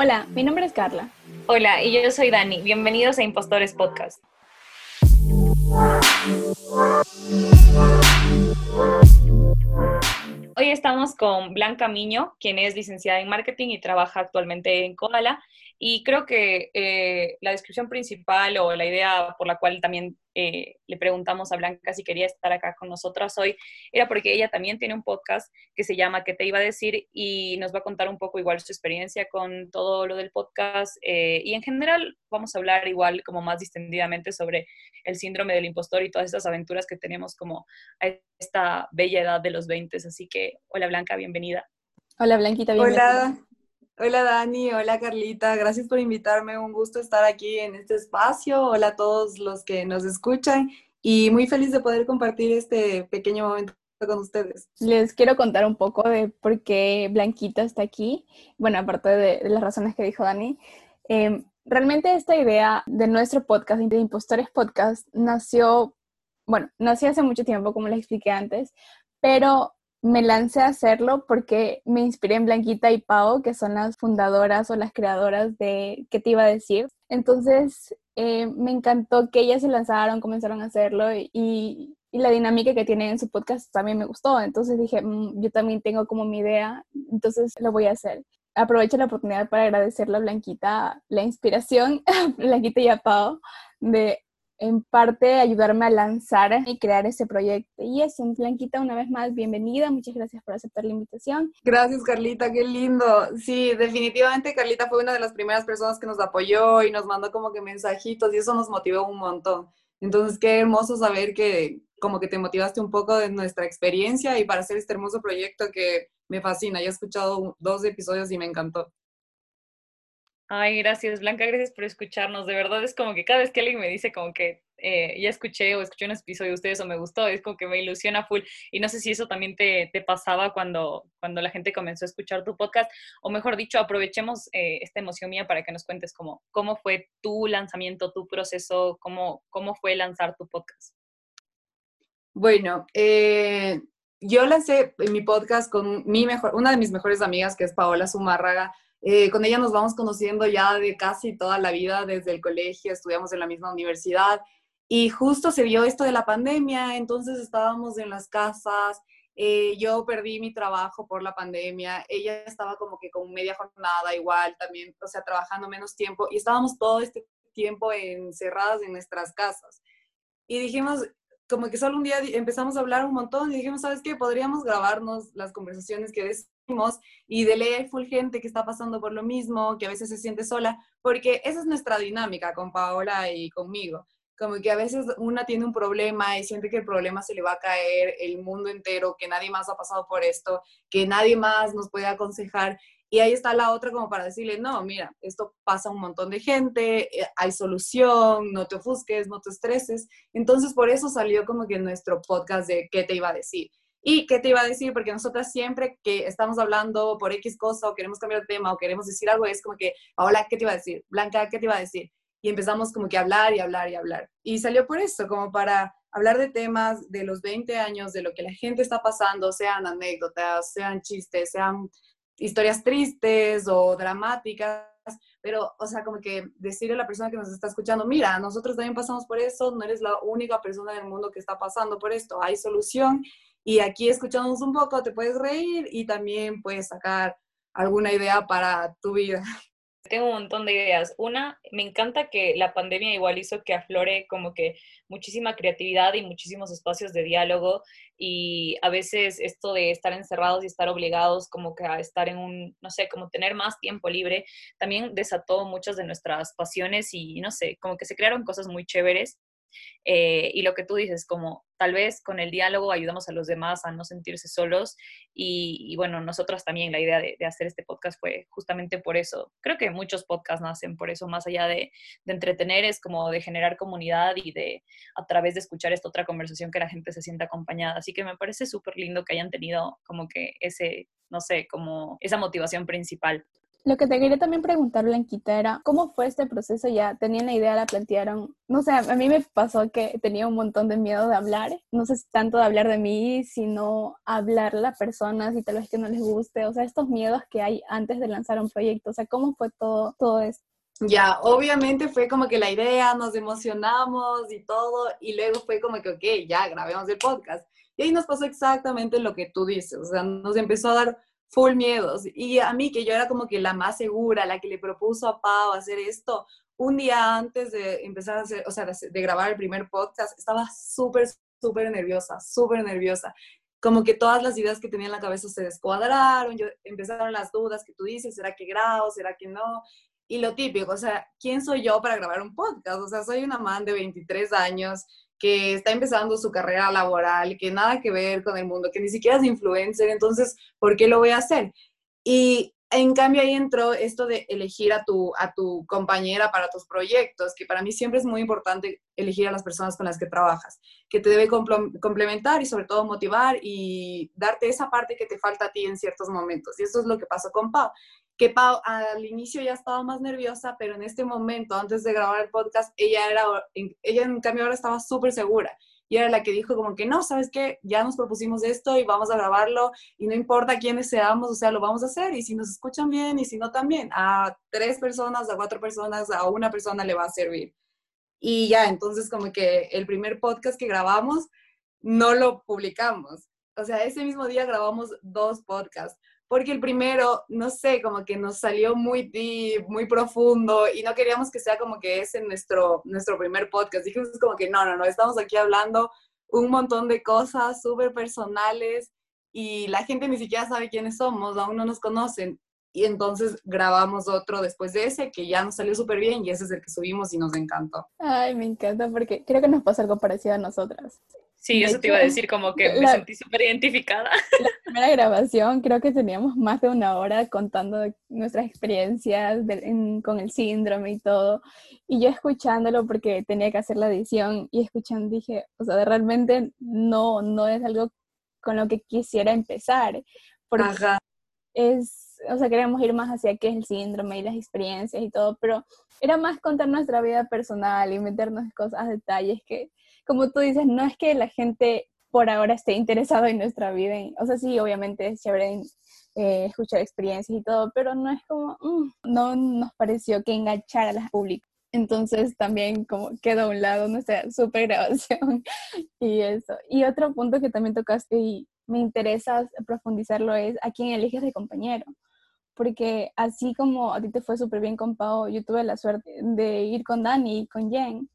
Hola, mi nombre es Carla. Hola, y yo soy Dani. Bienvenidos a Impostores Podcast. Hoy estamos con Blanca Miño, quien es licenciada en marketing y trabaja actualmente en Koala. Y creo que eh, la descripción principal o la idea por la cual también eh, le preguntamos a Blanca si quería estar acá con nosotras hoy era porque ella también tiene un podcast que se llama ¿Qué te iba a decir? y nos va a contar un poco igual su experiencia con todo lo del podcast eh, y en general vamos a hablar igual como más distendidamente sobre el síndrome del impostor y todas estas aventuras que tenemos como a esta bella edad de los 20. Así que, hola Blanca, bienvenida. Hola Blanquita, bienvenida. Hola. Hola Dani, hola Carlita, gracias por invitarme, un gusto estar aquí en este espacio. Hola a todos los que nos escuchan y muy feliz de poder compartir este pequeño momento con ustedes. Les quiero contar un poco de por qué Blanquita está aquí. Bueno, aparte de, las razones que dijo Dani. Em, realmente esta idea de nuestro podcast, de Impostores Podcast, nació, bueno, nació hace mucho tiempo, como les expliqué antes, pero me lancé a hacerlo porque me inspiré en Blanquita y Pau, que son las fundadoras o las creadoras de ¿Qué te iba a decir? Entonces, eh, me encantó que ellas se lanzaron, comenzaron a hacerlo y, la dinámica que tienen en su podcast también me gustó. Entonces dije, mm, yo también tengo como mi idea, entonces lo voy a hacer. Aprovecho la oportunidad para agradecerle a Blanquita la inspiración, Blanquita y a Pau, de en parte ayudarme a lanzar y crear ese proyecto. Y es un Blanquita, una vez más, bienvenida. Muchas gracias por aceptar la invitación. Gracias, Carlita, qué lindo. Sí, definitivamente Carlita fue una de las primeras personas que nos apoyó y nos mandó como que mensajitos y eso nos motivó un montón. Entonces, qué hermoso saber que como que te motivaste un poco de nuestra experiencia y para hacer este hermoso proyecto que me fascina. Ya he escuchado dos episodios y me encantó. Ay, gracias, Blanca, gracias por escucharnos. De verdad es como que cada vez que alguien me dice como que eh, ya escuché o escuché un episodio de ustedes o me gustó, es como que me ilusiona full. Y no sé si eso también te, te pasaba cuando, cuando la gente comenzó a escuchar tu podcast, o mejor dicho, aprovechemos eh, esta emoción mía para que nos cuentes cómo, cómo fue tu lanzamiento, tu proceso, cómo, cómo fue lanzar tu podcast. Bueno, eh, yo lancé mi podcast con mi mejor, una de mis mejores amigas, que es Paola Zumárraga eh, con ella nos vamos conociendo ya de casi toda la vida, desde el colegio, estudiamos en la misma universidad y justo se vio esto de la pandemia, entonces estábamos en las casas, eh, yo perdí mi trabajo por la pandemia, ella estaba como que con media jornada igual también, o sea, trabajando menos tiempo y estábamos todo este tiempo encerradas en nuestras casas. Y dijimos, como que solo un día empezamos a hablar un montón y dijimos, ¿sabes qué? Podríamos grabarnos las conversaciones que decimos y de hay full gente que está pasando por lo mismo, que a veces se siente sola, porque esa es nuestra dinámica con Paola y conmigo. Como que a veces una tiene un problema y siente que el problema se le va a caer el mundo entero, que nadie más ha pasado por esto, que nadie más nos puede aconsejar. Y ahí está la otra como para decirle, no, mira, esto pasa a un montón de gente, eh, hay solución, no te ofusques, no te estreses. Entonces por eso salió como que nuestro podcast de qué te iba a decir. ¿Y qué te iba a decir? Porque nosotras siempre que estamos hablando por X cosa o queremos cambiar de tema o queremos decir algo, es como que, hola, ¿qué te iba a decir? Blanca, ¿qué te iba a decir? Y empezamos como que a hablar y hablar y hablar. Y salió por eso, como para hablar de temas de los 20 años, de lo que la gente está pasando, sean anécdotas, sean chistes, sean historias tristes o dramáticas, pero, o sea, como que decirle a la persona que nos está escuchando, mira, nosotros también pasamos por eso, no eres la única persona en el mundo que está pasando por esto, hay solución y aquí escuchándonos un poco te puedes reír y también puedes sacar alguna idea para tu vida. Tengo un montón de ideas. Una, me encanta que la pandemia igual hizo que aflore como que muchísima creatividad y muchísimos espacios de diálogo y a veces esto de estar encerrados y estar obligados como que a estar en un, no sé, como tener más tiempo libre, también desató muchas de nuestras pasiones y no sé, como que se crearon cosas muy chéveres eh, y lo que tú dices, como tal vez con el diálogo ayudamos a los demás a no sentirse solos. Y, bueno, nosotros también la idea de, hacer este podcast fue justamente por eso. Creo que muchos podcasts nacen por eso, más allá de, de, entretener, es como de generar comunidad y de a través de escuchar esta otra conversación que la gente se sienta acompañada. Así que me parece súper lindo que hayan tenido como que ese, no sé, como esa motivación principal. Lo que te quería también preguntar, Blanquita, era cómo fue este proceso. Ya tenían la idea, la plantearon. No sé, a mí me pasó que tenía un montón de miedo de hablar. No sé si tanto de hablar de mí, sino hablar a las personas y tal vez que no les guste. O sea, estos miedos que hay antes de lanzar un proyecto. O sea, ¿cómo fue todo, todo esto? Ya, obviamente fue como que la idea, nos emocionamos y todo, y luego fue como que, ok, ya grabemos el podcast. Y ahí nos pasó exactamente lo que tú dices, o sea, nos empezó a dar full miedos. Y a mí, que yo era como que la más segura, la que le propuso a Pau hacer esto, un día antes de empezar a hacer, o sea, de, grabar el primer podcast, estaba súper, súper nerviosa, súper nerviosa. Como que todas las ideas que tenía en la cabeza se descuadraron, yo, empezaron las dudas que tú dices, ¿será que grabo? ¿Será que no? Y lo típico, o sea, ¿quién soy yo para grabar un podcast? O sea, soy una man de 23 años que está empezando su carrera laboral, que nada que ver con el mundo, que ni siquiera es influencer, entonces, ¿por qué lo voy a hacer? Y en cambio ahí entró esto de elegir a tu, a tu compañera para tus proyectos, que para mí siempre es muy importante elegir a las personas con las que trabajas, que te debe complementar y sobre todo motivar y darte esa parte que te falta a ti en ciertos momentos. Y eso es lo que pasó con Pau que Pau al inicio ya estaba más nerviosa, pero en este momento, antes de grabar el podcast, ella era, ella en cambio ahora estaba súper segura. Y era la que dijo como que no, ¿sabes qué? Ya nos propusimos esto y vamos a grabarlo y no importa quiénes seamos, o sea, lo vamos a hacer y si nos escuchan bien y si no también, a tres personas, a cuatro personas, a una persona le va a servir. Y ya, entonces como que el primer podcast que grabamos no lo publicamos. O sea, ese mismo día grabamos dos podcasts porque el primero, no sé, como que nos salió muy deep, muy profundo y no queríamos que sea como que ese nuestro, nuestro primer podcast. Dijimos como que no, no, no, estamos aquí hablando un montón de cosas súper personales y la gente ni siquiera sabe quiénes somos, aún no nos conocen. Y entonces grabamos otro después de ese que ya nos salió súper bien y ese es el que subimos y nos encantó. Ay, me encanta porque creo que nos pasa algo parecido a nosotras. Sí, eso te iba a decir, como que me sentí súper identificada. La primera grabación, creo que teníamos más de una hora contando nuestras experiencias con el síndrome y todo. Y yo escuchándolo porque tenía que hacer la edición y escuchando dije, o sea, realmente no, no es algo con lo que quisiera empezar. Porque es, o sea, queremos ir más hacia qué es el síndrome y las experiencias y todo, pero era más contar nuestra vida personal y meternos cosas, detalles que como tú dices, no es que la gente por ahora esté interesada en nuestra vida. O sea, sí, obviamente es chévere eh, escuchar experiencias y todo, pero no es como, mm, no nos pareció que enganchara a las públicas. Entonces también como quedó a un lado nuestra super grabación y eso. Y otro punto que también tocaste y me interesa profundizarlo es a quién eliges de compañero. Porque así como a ti te fue súper bien con Pau, yo tuve la suerte de ir con Dani y con Jen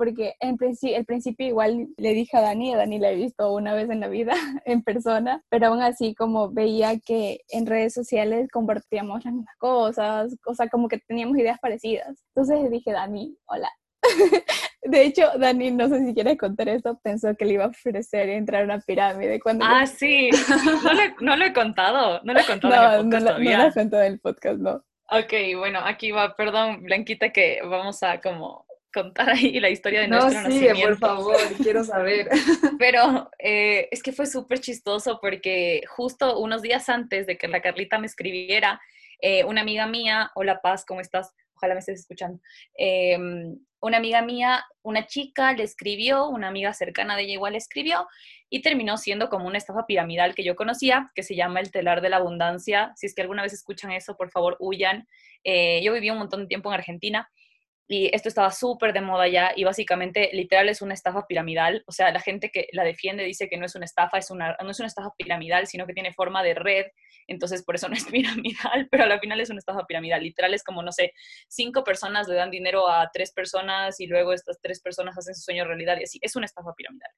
porque en principio, el principio igual le dije a Dani, a Dani la he visto una vez en la vida en persona, pero aún así como veía que en redes sociales compartíamos las mismas cosas, o sea, como que teníamos ideas parecidas. Entonces dije, Dani, hola. De hecho, Dani, no sé si quieres contar esto, pensó que le iba a ofrecer entrar a una pirámide cuando... Ah, sí, no, le, no lo he contado, no lo he contado no, en el podcast no, no lo he contado en el podcast, no. Ok, bueno, aquí va, perdón, Blanquita, que vamos a como contar ahí la historia de nuestro no, sí, por favor, quiero saber. Pero eh, es que fue súper chistoso porque justo unos días antes de que la Carlita me escribiera, eh, una amiga mía, hola Paz, ¿cómo estás? Ojalá me estés escuchando. Em, una amiga mía, una chica le escribió, una amiga cercana de ella igual le escribió y terminó siendo como una estafa piramidal que yo conocía, que se llama el telar de la abundancia. Si es que alguna vez escuchan eso, por favor, huyan. Eh, yo viví un montón de tiempo en Argentina y esto estaba súper de moda ya y básicamente literal es una estafa piramidal, o sea, la gente que la defiende dice que no es una estafa, es una, no es una estafa piramidal, sino que tiene forma de red, entonces por eso no es piramidal, pero al final es una estafa piramidal, literal es como, no sé, cinco personas le dan dinero a tres personas y luego estas tres personas hacen su sueño realidad y así, es una estafa piramidal.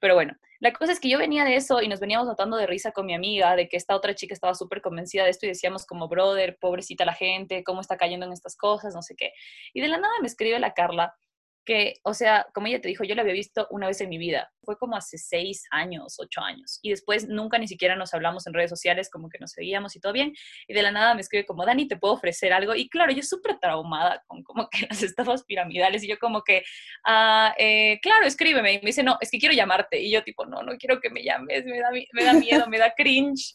Pero bueno, la cosa es que yo venía de eso y nos veníamos notando de risa con mi amiga, de que esta otra chica estaba súper convencida de esto y decíamos como, brother, pobrecita la gente, cómo está cayendo en estas cosas, no sé qué. Y de la nada me escribe la Carla que, o sea, como ella te dijo, yo la había visto una vez en mi vida. Fue como hace seis años, ocho años. Y después nunca ni siquiera nos hablamos en redes sociales, como que nos seguíamos y todo bien. Y de la nada me escribe como, Dani, ¿te puedo ofrecer algo? Y claro, yo súper traumada con como que las estafas piramidales. Y yo como que, ah, eh, claro, escríbeme. Y me dice, no, es que quiero llamarte. Y yo tipo, no, no quiero que me llames, me da, me da miedo, me da cringe.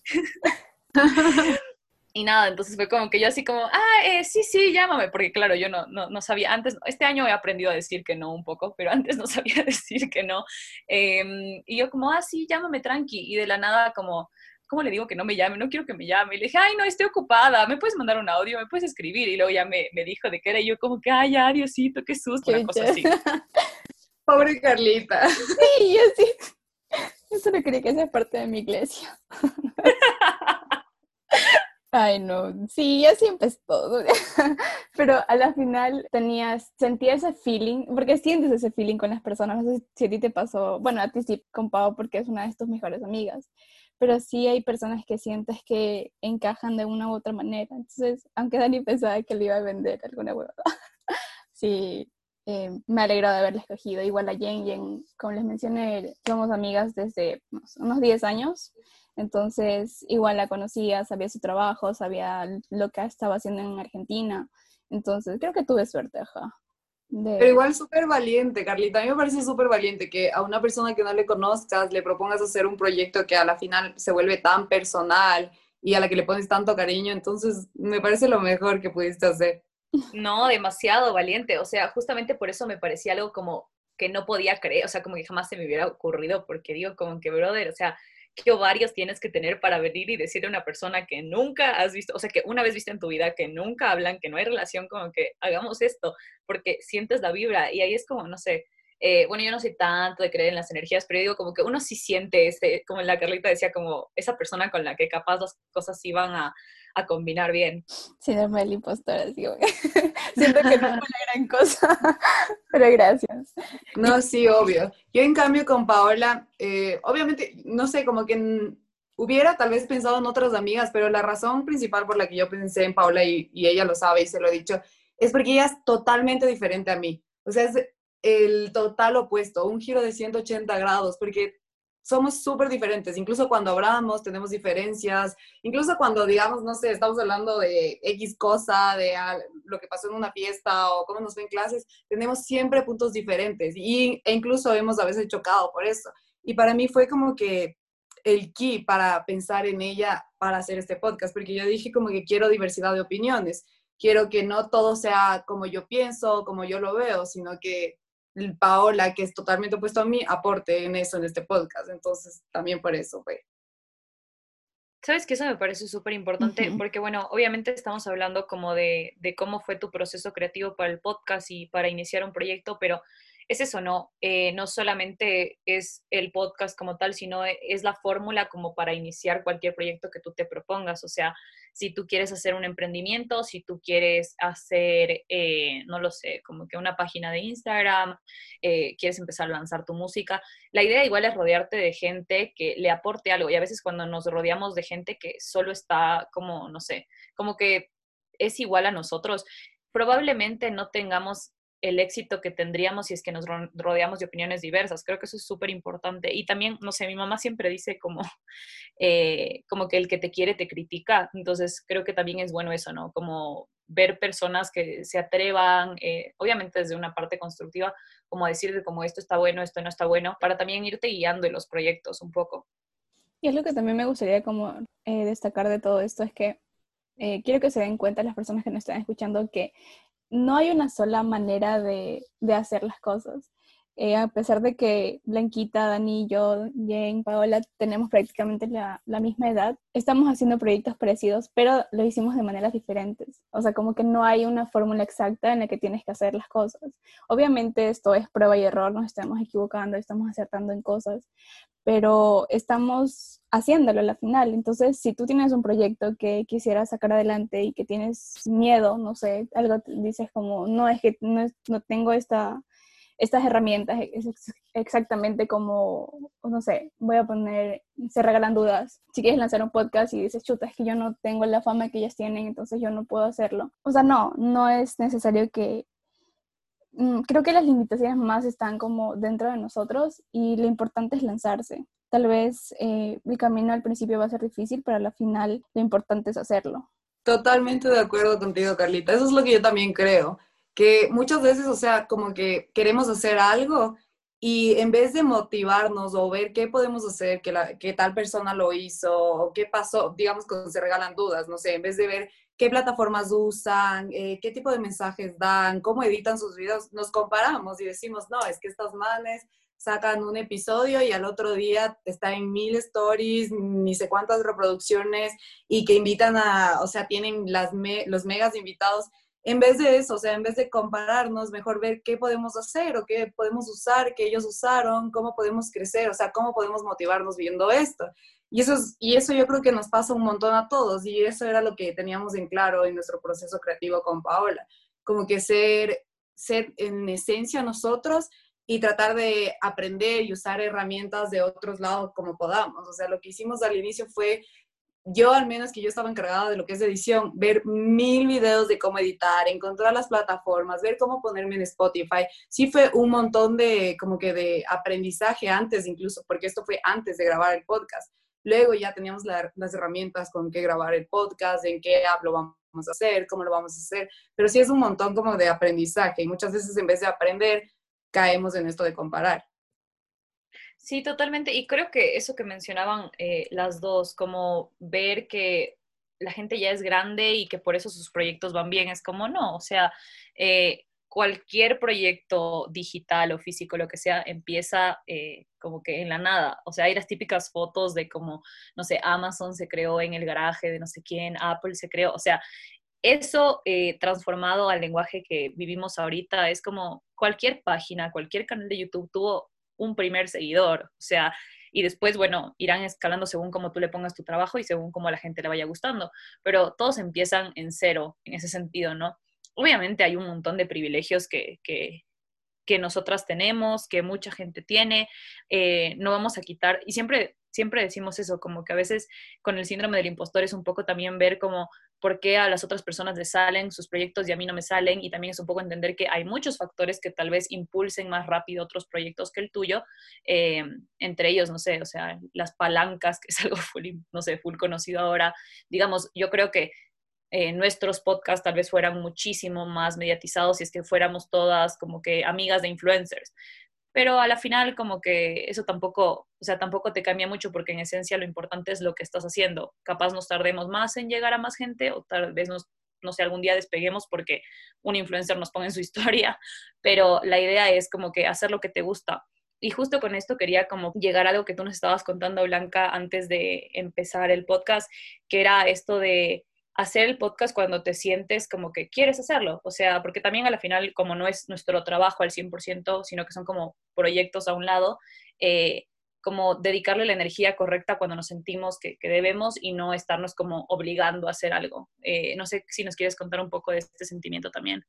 Y nada, entonces fue como que yo así como, ah, eh, sí, sí, llámame, porque claro, yo no, no, no, sabía, antes, este año he aprendido a decir que no un poco, pero antes no sabía decir que no. Em, y yo como, ah, sí, llámame tranqui. Y de la nada como, ¿cómo le digo que no me llame? No quiero que me llame. Y le dije, ay, no, estoy ocupada, me puedes mandar un audio, me puedes escribir. Y luego ya me, me dijo de qué era, y yo como que, ay, ya, Diosito, qué susto, una cosa así. Pobre Carlita. Sí, yo sí. Yo solo quería que sea parte de mi iglesia. Ay, no, sí, así empezó. Pero a la final tenías, sentía ese feeling, porque sientes ese feeling con las personas. No sé si a ti te pasó, bueno, a ti sí, con Pau, porque es una de tus mejores amigas. Pero sí hay personas que sientes que encajan de una u otra manera. Entonces, aunque Dani pensaba que le iba a vender alguna huevada, sí, eh, me alegro de haberla escogido. Igual a Jen, Jen, como les mencioné, somos amigas desde unos 10 años. Entonces, igual la conocía, sabía su trabajo, sabía lo que estaba haciendo en Argentina. Entonces, creo que tuve suerte, ajá. Pero igual súper valiente, Carlita. A mí me parece súper valiente que a una persona que no le conozcas le propongas hacer un proyecto que a la final se vuelve tan personal y a la que le pones tanto cariño. Entonces, me parece lo mejor que pudiste hacer. No, demasiado valiente. O sea, justamente por eso me parecía algo como que no podía creer, o sea, como que jamás se me hubiera ocurrido, porque digo, como que, brother, o sea, qué ovarios tienes que tener para venir y decirle a una persona que nunca has visto, o sea, que una vez viste en tu vida, que nunca hablan, que no hay relación, como que hagamos esto, porque sientes la vibra y ahí es como, no sé, eh, bueno, yo no sé tanto de creer en las energías, pero digo como que uno sí siente, ese, como la Carlita decía, como esa persona con la que capaz las cosas iban a, a combinar bien. Síndrome del impostor, así siento que no fue una gran cosa, pero gracias. No, sí, obvio. Yo en cambio con Paola, eh, obviamente, no sé, como que hubiera tal vez pensado en otras amigas, pero la razón principal por la que yo pensé en Paola y, y ella lo sabe y se lo he dicho, es porque ella es totalmente diferente a mí. O sea, es el total opuesto, un giro de 180 grados, porque somos súper diferentes, incluso cuando hablamos tenemos diferencias, incluso cuando digamos, no sé, estamos hablando de X cosa, de lo que pasó en una fiesta o cómo nos ven clases, tenemos siempre puntos diferentes. Y, e incluso hemos a veces chocado por eso. Y para mí fue como que el key para pensar en ella para hacer este podcast, porque yo dije como que quiero diversidad de opiniones, quiero que no todo sea como yo pienso, como yo lo veo, sino que Paola, que es totalmente opuesto a mí, aporte en eso, en este podcast. Entonces, también por eso fue. Sabes que eso me parece súper importante, porque bueno, obviamente estamos hablando como de, de, cómo fue tu proceso creativo para el podcast y para iniciar un proyecto, pero es eso, ¿no? Eh, no solamente es el podcast como tal, sino e, es la fórmula como para iniciar cualquier proyecto que tú te propongas. O sea, si tú quieres hacer un emprendimiento, si tú quieres hacer, eh, no lo sé, como que una página de Instagram, eh, quieres empezar a lanzar tu música, la idea igual es rodearte de gente que le aporte algo. Y a veces cuando nos rodeamos de gente que solo está como, no sé, como que es igual a nosotros, probablemente no tengamos el éxito que tendríamos si es que nos rodeamos de opiniones diversas. Creo que eso es súper importante. Y también, no sé, mi mamá siempre dice como, eh, como que el que te quiere te critica. Entonces, creo que también es bueno eso, ¿no? Como ver personas que se atrevan, eh, obviamente desde una parte constructiva, como decir como esto está bueno, esto no está bueno, para también irte guiando en los proyectos un poco. Y es lo que también me gustaría como eh, destacar de todo esto, es que quiero que se den cuenta las personas que nos están escuchando que no hay una sola manera de, hacer las cosas. Eh, a pesar de que Blanquita, Dani, yo, Jane, Paola tenemos prácticamente la, misma edad, estamos haciendo proyectos parecidos, pero lo hicimos de maneras diferentes. O sea, como que no hay una fórmula exacta en la que tienes que hacer las cosas. Obviamente esto es prueba y error, nos estamos equivocando, estamos acertando en cosas, pero estamos haciéndolo a la final. Entonces, si tú tienes un proyecto que quisieras sacar adelante y que tienes miedo, no sé, algo dices como, no es que no, no tengo esta, estas herramientas, es exactamente como, no sé, voy a poner, se regalan dudas. Si quieres lanzar un podcast y dices, chuta, es que yo no tengo la fama que ellas tienen, entonces yo no puedo hacerlo. O sea, no, no es necesario que Mm, creo que las limitaciones más están como dentro de nosotros y lo importante es lanzarse. Tal vez eh, el camino al principio va a ser difícil, pero al final lo importante es hacerlo. Totalmente de acuerdo contigo, Carlita. Eso es lo que yo también creo, que muchas veces, o sea, como que queremos hacer algo Y en vez de motivarnos o ver qué podemos hacer, que, la, que tal persona lo hizo, o qué pasó, digamos, cuando se regalan dudas, no sé, en vez de ver qué plataformas usan, eh, qué tipo de mensajes dan, cómo editan sus videos, nos comparamos y decimos, no, es que estas manes sacan un episodio y al otro día está en mil stories, ni sé cuántas reproducciones y que invitan a, o sea, tienen las los megas invitados. En vez de eso, o sea, en vez de compararnos, mejor ver qué podemos hacer o qué podemos usar, que ellos usaron, cómo podemos crecer, o sea, cómo podemos motivarnos viendo esto. Y eso, y eso yo creo que nos pasa un montón a todos y eso era lo que teníamos en claro en nuestro proceso creativo con Paola, como que ser, ser en esencia nosotros y tratar de aprender y usar herramientas de otros lados como podamos. O sea, lo que hicimos al inicio fue, yo al menos que yo estaba encargada de lo que es edición, ver mil videos de cómo editar, encontrar las plataformas, ver cómo ponerme en Spotify. Sí fue un montón de como que de aprendizaje antes incluso, porque esto fue antes de grabar el podcast. Luego ya teníamos las herramientas con qué grabar el podcast, en qué app lo vamos a hacer, cómo lo vamos a hacer, pero sí es un montón como de aprendizaje y muchas veces en vez de aprender, caemos en esto de comparar. Sí, totalmente. Y creo que eso que mencionaban eh, las dos, como ver que la gente ya es grande y que por eso sus proyectos van bien, es como no, o sea, eh, cualquier proyecto digital o físico, lo que sea, empieza eh, como que en la nada. O sea, hay las típicas fotos de como, no sé, Amazon se creó en el garaje de no sé quién, Apple se creó, o sea, eso eh, transformado al lenguaje que vivimos ahorita es como cualquier página, cualquier canal de YouTube tuvo un primer seguidor, o sea, y después, bueno, irán escalando según como tú le pongas tu trabajo y según cómo a la gente le vaya gustando, pero todos empiezan en cero en ese sentido, ¿no? Obviamente hay un montón de privilegios que, que, que nosotras tenemos, que mucha gente tiene, eh, no vamos a quitar, y siempre, siempre decimos eso, como que a veces con el síndrome del impostor es un poco también ver como por qué a las otras personas les salen sus proyectos y a mí no me salen, y también es un poco entender que hay muchos factores que tal vez impulsen más rápido otros proyectos que el tuyo, eh, entre ellos, no sé, o sea, las palancas, que es algo full, no sé, full conocido ahora, digamos, yo creo que eh, nuestros podcasts tal vez fueran muchísimo más mediatizados si es que fuéramos todas como que amigas de influencers. Pero a la final como que eso tampoco, o sea, tampoco te cambia mucho porque en esencia lo importante es lo que estás haciendo. Capaz nos tardemos más en llegar a más gente o tal vez nos, no sé, algún día despeguemos porque un influencer nos ponga en su historia, pero la idea es como que hacer lo que te gusta. Y justo con esto quería como llegar a algo que tú nos estabas contando, Blanca, antes de empezar el podcast, que era esto de hacer el podcast cuando te sientes como que quieres hacerlo. O sea, porque también a la final, como no es nuestro trabajo al 100%, sino que son como proyectos a un lado, eh, como dedicarle la energía correcta cuando nos sentimos que, debemos y no estarnos como obligando a hacer algo. Eh, no sé si nos quieres contar un poco de este sentimiento también.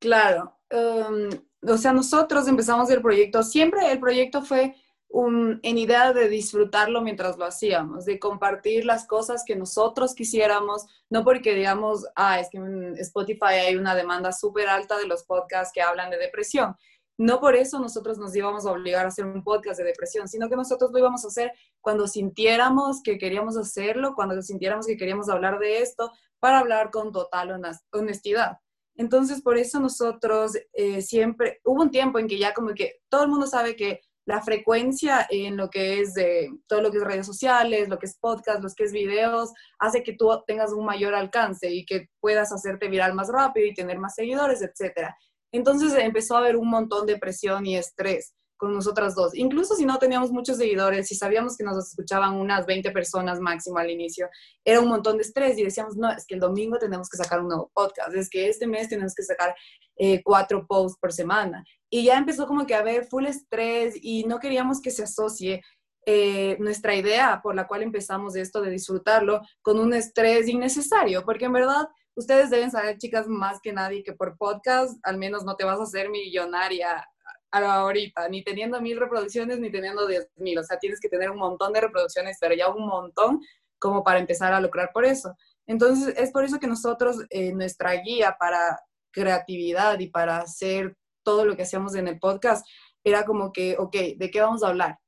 Claro, em, o sea, nosotros empezamos el proyecto, siempre el proyecto fue en idea de disfrutarlo mientras lo hacíamos, de compartir las cosas que nosotros quisiéramos, no porque digamos, ah, es que en Spotify hay una demanda súper alta de los podcasts que hablan de depresión. No por eso nosotros nos íbamos a obligar a hacer un podcast de depresión, sino que nosotros lo íbamos a hacer cuando sintiéramos que queríamos hacerlo, cuando sintiéramos que queríamos hablar de esto, para hablar con total honestidad. Entonces, por eso nosotros eh, siempre, hubo un tiempo en que ya como que todo el mundo sabe que la frecuencia en lo que es de todo lo que es redes sociales, lo que es podcast, lo que es videos, hace que tú tengas un mayor alcance y que puedas hacerte viral más rápido y tener más seguidores, etc. Entonces empezó a haber un montón de presión y estrés con nosotras dos. Incluso si no teníamos muchos seguidores y sabíamos que nos escuchaban unas 20 personas máximo al inicio, era un montón de estrés y decíamos, no, es que el domingo tenemos que sacar un nuevo podcast, es que este mes tenemos que sacar eh, cuatro posts por semana. Y ya empezó como que a haber full estrés y no queríamos que se asocie eh, nuestra idea por la cual empezamos esto de disfrutarlo con un estrés innecesario, porque en verdad ustedes deben saber, chicas, más que nadie, que por podcast al menos no te vas a hacer millonaria ahorita, ni teniendo mil reproducciones, ni teniendo diez mil. O sea, tienes que tener un montón de reproducciones, pero ya un montón como para empezar a lucrar por eso. Entonces, es por eso que nosotros, eh, nuestra guía para creatividad y para hacer todo lo que hacíamos en el podcast, era como que, ok, ¿de qué vamos a hablar?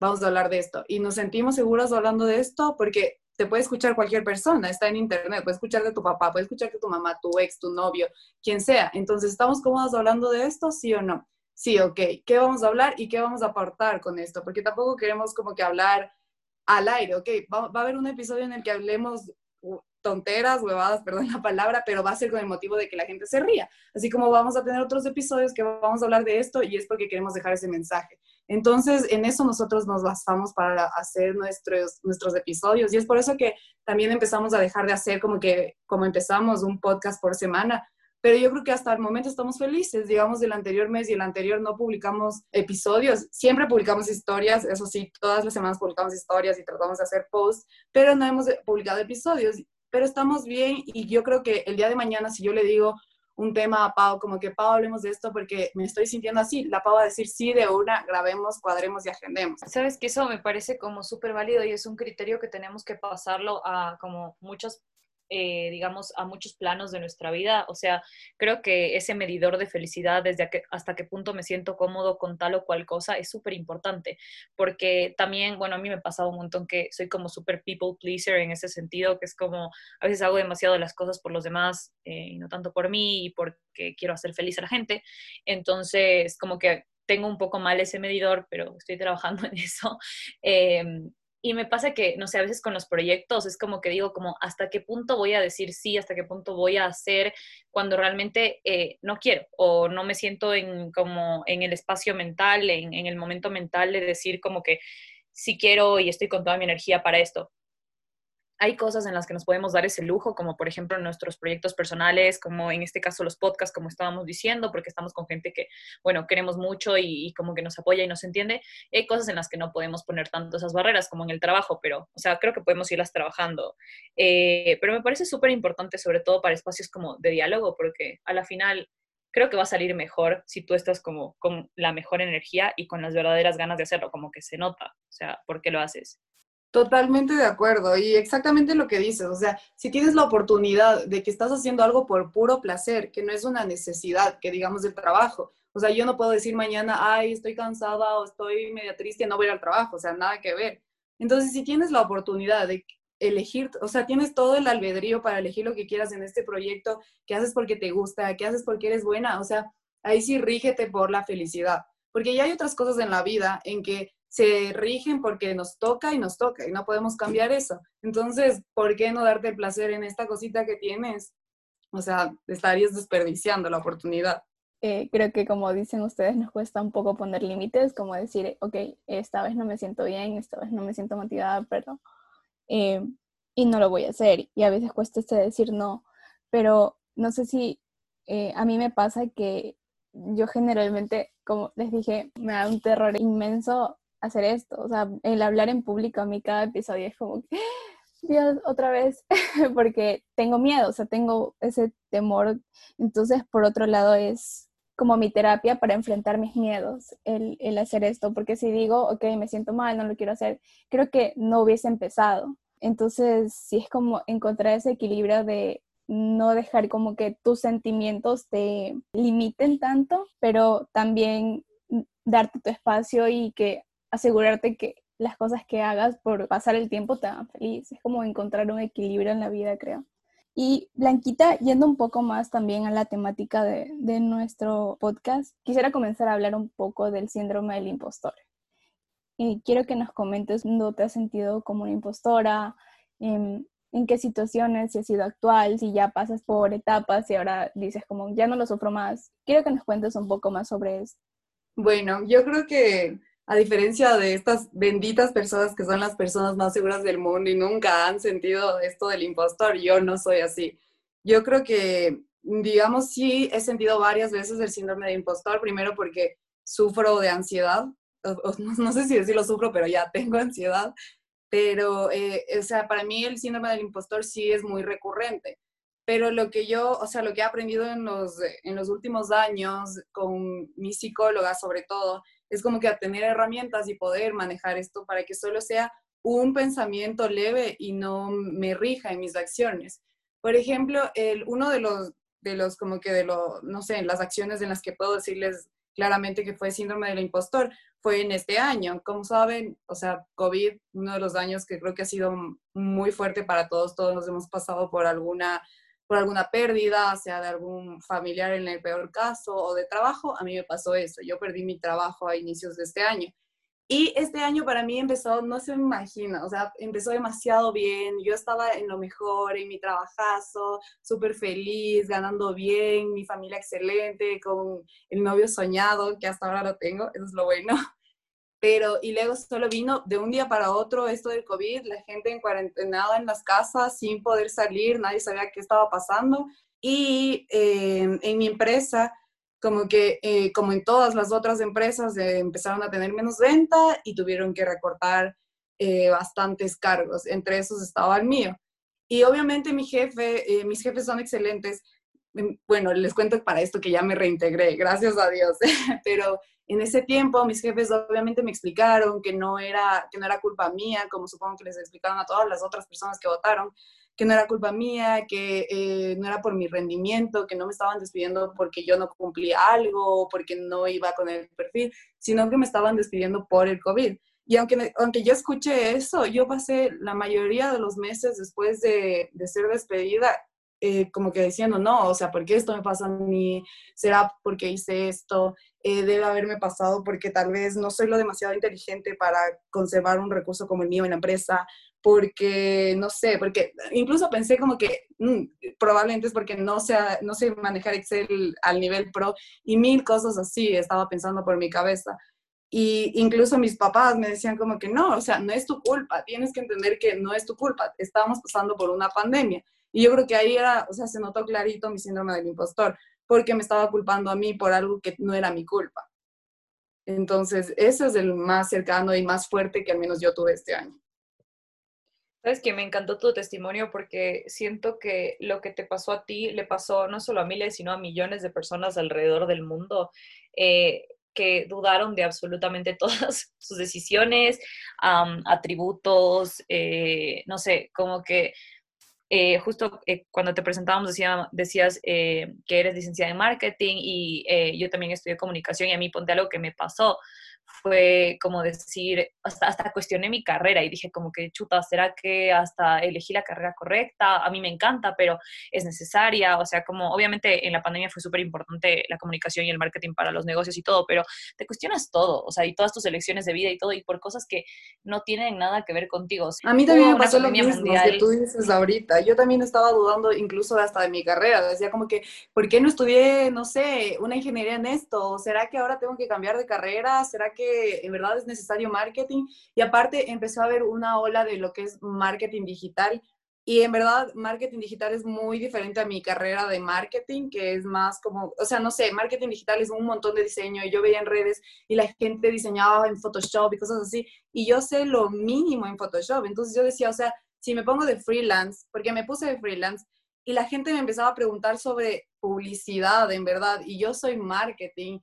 Vamos a hablar de esto. Y nos sentimos seguras hablando de esto porque te puede escuchar cualquier persona, está en internet, puede escuchar de tu papá, puede escuchar de tu mamá, tu ex, tu novio, quien sea. Entonces, ¿estamos cómodos hablando de esto, sí o no? sí, ok, ¿qué vamos a hablar y qué vamos a aportar con esto? Porque tampoco queremos como que hablar al aire, ok, va, va a haber un episodio en el que hablemos tonteras, huevadas, perdón la palabra, pero va a ser con el motivo de que la gente se ría. Así como vamos a tener otros episodios que vamos a hablar de esto y es porque queremos dejar ese mensaje. Entonces, en eso nosotros nos basamos para hacer nuestros, nuestros episodios y es por eso que también empezamos a dejar de hacer como que, como empezamos un podcast por semana, pero yo creo que hasta el momento estamos felices. Digamos, del anterior mes y el anterior no publicamos episodios, siempre publicamos historias, eso sí, todas las semanas publicamos historias y tratamos de hacer posts, pero no hemos publicado episodios, pero estamos bien y yo creo que el día de mañana, si yo le digo, un tema a Pau, como que Pau, hablemos de esto porque me estoy sintiendo así. La Pau va a decir sí de una, grabemos, cuadremos y agendemos. Sabes que eso me parece como súper válido y es un criterio que tenemos que pasarlo a como muchas eh, digamos, a muchos planos de nuestra vida. O sea, creo que ese medidor de felicidad, desde hasta qué punto me siento cómodo con tal o cual cosa, es súper importante. Porque también, bueno, a mí me ha pasado un montón que soy como súper people pleaser en ese sentido, que es como a veces hago demasiado las cosas por los demás eh, y no tanto por mí y porque quiero hacer feliz a la gente. Entonces, como que tengo un poco mal ese medidor, pero estoy trabajando en eso. Em, y me pasa que, no sé, a veces con los proyectos es como que digo, como, ¿hasta qué punto voy a decir sí? ¿Hasta qué punto voy a hacer cuando realmente eh, no quiero? O no me siento en, como, en el espacio mental, en, en el momento mental de decir como que sí quiero y estoy con toda mi energía para esto hay cosas en las que nos podemos dar ese lujo, como por ejemplo nuestros proyectos personales, como en este caso los podcasts, como estábamos diciendo, porque estamos con gente que, bueno, queremos mucho y, como que nos apoya y nos entiende. Hay cosas en las que no podemos poner tanto esas barreras como en el trabajo, pero, o sea, creo que podemos irlas trabajando. Eh, pero me parece súper importante, sobre todo para espacios como de diálogo, porque a la final creo que va a salir mejor si tú estás como con la mejor energía y con las verdaderas ganas de hacerlo, como que se nota, o sea, ¿por qué lo haces? Totalmente de acuerdo y exactamente lo que dices, o sea, si tienes la oportunidad de que estás haciendo algo por puro placer, que no es una necesidad, que digamos del trabajo, o sea, yo no puedo decir mañana, ay, estoy cansada o estoy media triste, no voy al trabajo, o sea, nada que ver. Entonces, si tienes la oportunidad de elegir, o sea, tienes todo el albedrío para elegir lo que quieras en este proyecto, que haces porque te gusta, que haces porque eres buena, o sea, ahí sí rígete por la felicidad, porque ya hay otras cosas en la vida en que se rigen porque nos toca y nos toca y no podemos cambiar eso. Entonces, ¿por qué no darte el placer en esta cosita que tienes? O sea, estarías desperdiciando la oportunidad. Eh, creo que como dicen ustedes, nos cuesta un poco poner límites, como decir, ok, esta vez no me siento bien, esta vez no me siento motivada, pero... Eh, y no lo voy a hacer. Y a veces cuesta este decir no, pero no sé si eh, a mí me pasa que yo generalmente, como les dije, me da un terror inmenso hacer esto. O sea, el hablar en público a mí cada episodio es como, Dios, otra vez, porque tengo miedo, o sea, tengo ese temor. Entonces, por otro lado, es como mi terapia para enfrentar mis miedos, el, el hacer esto, porque si digo, ok, me siento mal, no lo quiero hacer, creo que no hubiese empezado. Entonces, sí es como encontrar ese equilibrio de no dejar como que tus sentimientos te limiten tanto, pero también darte tu espacio y que asegurarte que las cosas que hagas por pasar el tiempo te hagan feliz. Es como encontrar un equilibrio en la vida, creo. Y Blanquita, yendo un poco más también a la temática de, nuestro podcast, quisiera comenzar a hablar un poco del síndrome del impostor. Y quiero que nos comentes dónde te has sentido como una impostora, en, en qué situaciones, si ha sido actual, si ya pasas por etapas y ahora dices como ya no lo sufro más. Quiero que nos cuentes un poco más sobre esto. Bueno, yo creo que a diferencia de estas benditas personas que son las personas más seguras del mundo y nunca han sentido esto del impostor, yo no soy así. Yo creo que, digamos, sí he sentido varias veces el síndrome de impostor, primero porque sufro de ansiedad, no, sé si decirlo sufro, pero ya tengo ansiedad, pero, eh, o sea, para mí el síndrome del impostor sí es muy recurrente. Pero lo que yo, o sea, lo que he aprendido en los, en los últimos años con mi psicóloga sobre todo, es como que a tener herramientas y poder manejar esto para que solo sea un pensamiento leve y no me rija en mis acciones. Por ejemplo, el, uno de los, de los, como que de lo, no sé, las acciones en las que puedo decirles claramente que fue síndrome del impostor, fue en este año. Como saben, o sea, COVID, uno de los años que creo que ha sido muy fuerte para todos, todos nos hemos pasado por alguna por alguna pérdida, sea de algún familiar en el peor caso o de trabajo, a mí me pasó eso. Yo perdí mi trabajo a inicios de este año. Y este año para mí empezó, no se me imagina, o sea, empezó demasiado bien. Yo estaba en lo mejor, en mi trabajazo, súper feliz, ganando bien, mi familia excelente, con el novio soñado, que hasta ahora lo tengo, eso es lo bueno. Pero, y luego solo vino de un día para otro esto del COVID, la gente en cuarentenada en las casas, sin poder salir, nadie sabía qué estaba pasando. Y eh, en mi empresa, como que, eh, como en todas las otras empresas, eh, empezaron a tener menos venta y tuvieron que recortar eh, bastantes cargos, entre esos estaba el mío. Y obviamente mi jefe, mis jefes son excelentes. Mm, bueno, les cuento para esto que ya me reintegré, gracias a Dios, pero en ese tiempo mis jefes obviamente me explicaron que no era, que no era culpa mía, como supongo que les explicaron a todas las otras personas que votaron, que no era culpa mía, que eh, no era por mi rendimiento, que no me estaban despidiendo porque yo no cumplía algo, porque no iba con el perfil, sino que me estaban despidiendo por el COVID. Y aunque, aunque yo escuché eso, yo pasé la mayoría de los meses después de, de ser despedida eh, como que diciendo, no, o sea, ¿por qué esto me pasa a mí? ¿Será porque hice esto? Eh, debe haberme pasado porque tal vez no soy lo demasiado inteligente para conservar un recurso como el mío en la empresa, porque, no sé, porque incluso pensé como que mm, probablemente es porque no sé, no sé manejar Excel al nivel pro y mil cosas así estaba pensando por mi cabeza. Y incluso mis papás me decían como que no, o sea, no es tu culpa, tienes que entender que no es tu culpa, estamos pasando por una pandemia. Y yo creo que ahí era, o sea, se notó clarito mi síndrome del impostor, porque me estaba culpando a mí por algo que no era mi culpa. Entonces, ese es el más cercano y más fuerte que al menos yo tuve este año. Sabes que me encantó tu testimonio porque siento que lo que te pasó a ti le pasó no solo a miles, sino a millones de personas alrededor del mundo eh, que dudaron de absolutamente todas sus decisiones, atributos, eh, no sé, como que eh, justo cuando te presentábamos decía, decías que eres licenciada en marketing y yo también estudié comunicación y a mí ponte algo que me pasó fue como decir, hasta, hasta cuestioné mi carrera y dije como que chuta, ¿será que hasta elegí la carrera correcta? A mí me encanta, pero es necesaria. O sea, como obviamente en la pandemia fue súper importante la comunicación y el marketing para los negocios y todo, pero te cuestionas todo, o sea, y todas tus elecciones de vida y todo, y por cosas que no tienen nada que ver contigo. a mí también me pasó lo mismo que tú dices ahorita. Yo también estaba dudando incluso hasta de mi carrera. Decía como que, ¿por qué no estudié, no sé, una ingeniería en esto? ¿Será que ahora tengo que cambiar de carrera? ¿Será que en verdad es necesario marketing. Y aparte empezó a haber una ola de lo que es marketing digital. Y en verdad marketing digital es muy diferente a mi carrera de marketing, que es más como, o sea, no sé, marketing digital es un montón de diseño. Y yo veía en redes y la gente diseñaba en Photoshop y cosas así. Y yo sé lo mínimo en Photoshop, entonces yo decía, o sea, si me pongo de freelance, porque me puse de freelance y la gente me empezaba a preguntar sobre publicidad, en verdad, y yo soy marketing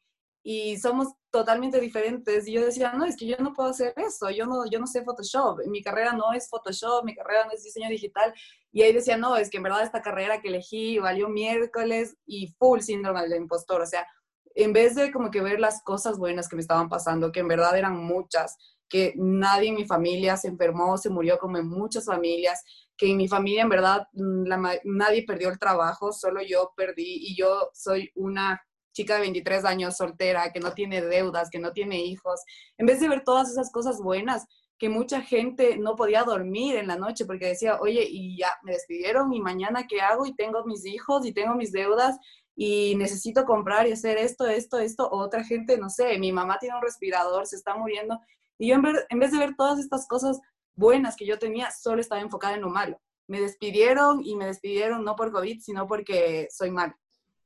y somos totalmente diferentes. Y yo decía, no, es que yo no puedo hacer eso, yo no, yo no sé Photoshop, mi carrera no es Photoshop, mi carrera no es diseño digital. Y ahí decía, no, es que en verdad esta carrera que elegí valió miércoles y full síndrome del impostor. O sea, en vez de como que ver las cosas buenas que me estaban pasando, que en verdad eran muchas, que nadie en mi familia se enfermó, se murió como en muchas familias, que en mi familia en verdad mm, nadie perdió el trabajo, solo yo perdí y yo soy una chica de 23 años soltera, que no tiene deudas, que no tiene hijos, en vez de ver todas esas cosas buenas, que mucha gente no podía dormir en la noche porque decía, oye, y ya me despidieron y mañana qué hago y tengo mis hijos y tengo mis deudas y necesito comprar y hacer esto, esto, esto, otra gente, no sé, mi mamá tiene un respirador, se está muriendo. Y yo en, en vez de ver todas estas cosas buenas que yo tenía, solo estaba enfocada en lo malo. Me despidieron y me despidieron no por COVID, sino porque soy mal.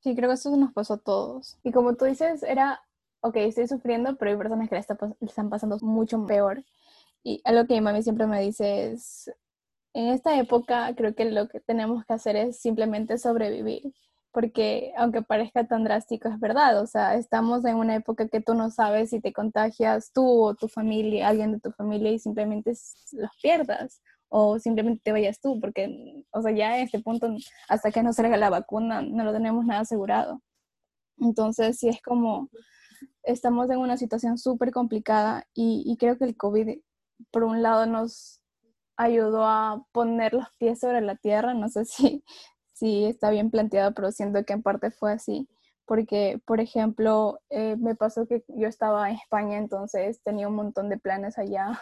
Sí, creo que eso nos pasó a todos. Y como tú dices, era, ok, estoy sufriendo, pero hay personas que le, están pasando mucho peor. Y algo que mi mami siempre me dice es, en esta época creo que lo que tenemos que hacer es simplemente sobrevivir. Porque aunque parezca tan drástico, es verdad. O sea, estamos en una época que tú no sabes si te contagias tú o tu familia, alguien de tu familia y simplemente los pierdas o simplemente te vayas tú, porque, o sea, ya a este punto, hasta que no salga la vacuna, no lo tenemos nada asegurado. Entonces, sí es como, estamos en una situación súper complicada y, y, creo que el COVID, por un lado, nos ayudó a poner los pies sobre la tierra, no sé si, sí está bien planteado, pero siento que en parte fue así. Porque, por ejemplo, eh, me pasó que yo estaba en España, entonces tenía un montón de planes allá,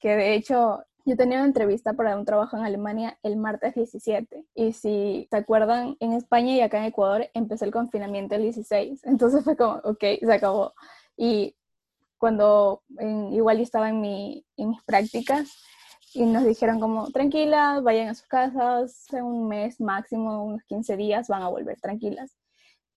que de hecho yo tenía una entrevista para un trabajo en Alemania el martes 17 y si te acuerdan, en España y acá en Ecuador empezó el confinamiento el 16, entonces fue como, ok, se acabó. Y cuando igual yo estaba en, mi, en mis prácticas y nos dijeron como, tranquilas, vayan a sus casas, en un mes máximo, unos 15 días van a volver tranquilas.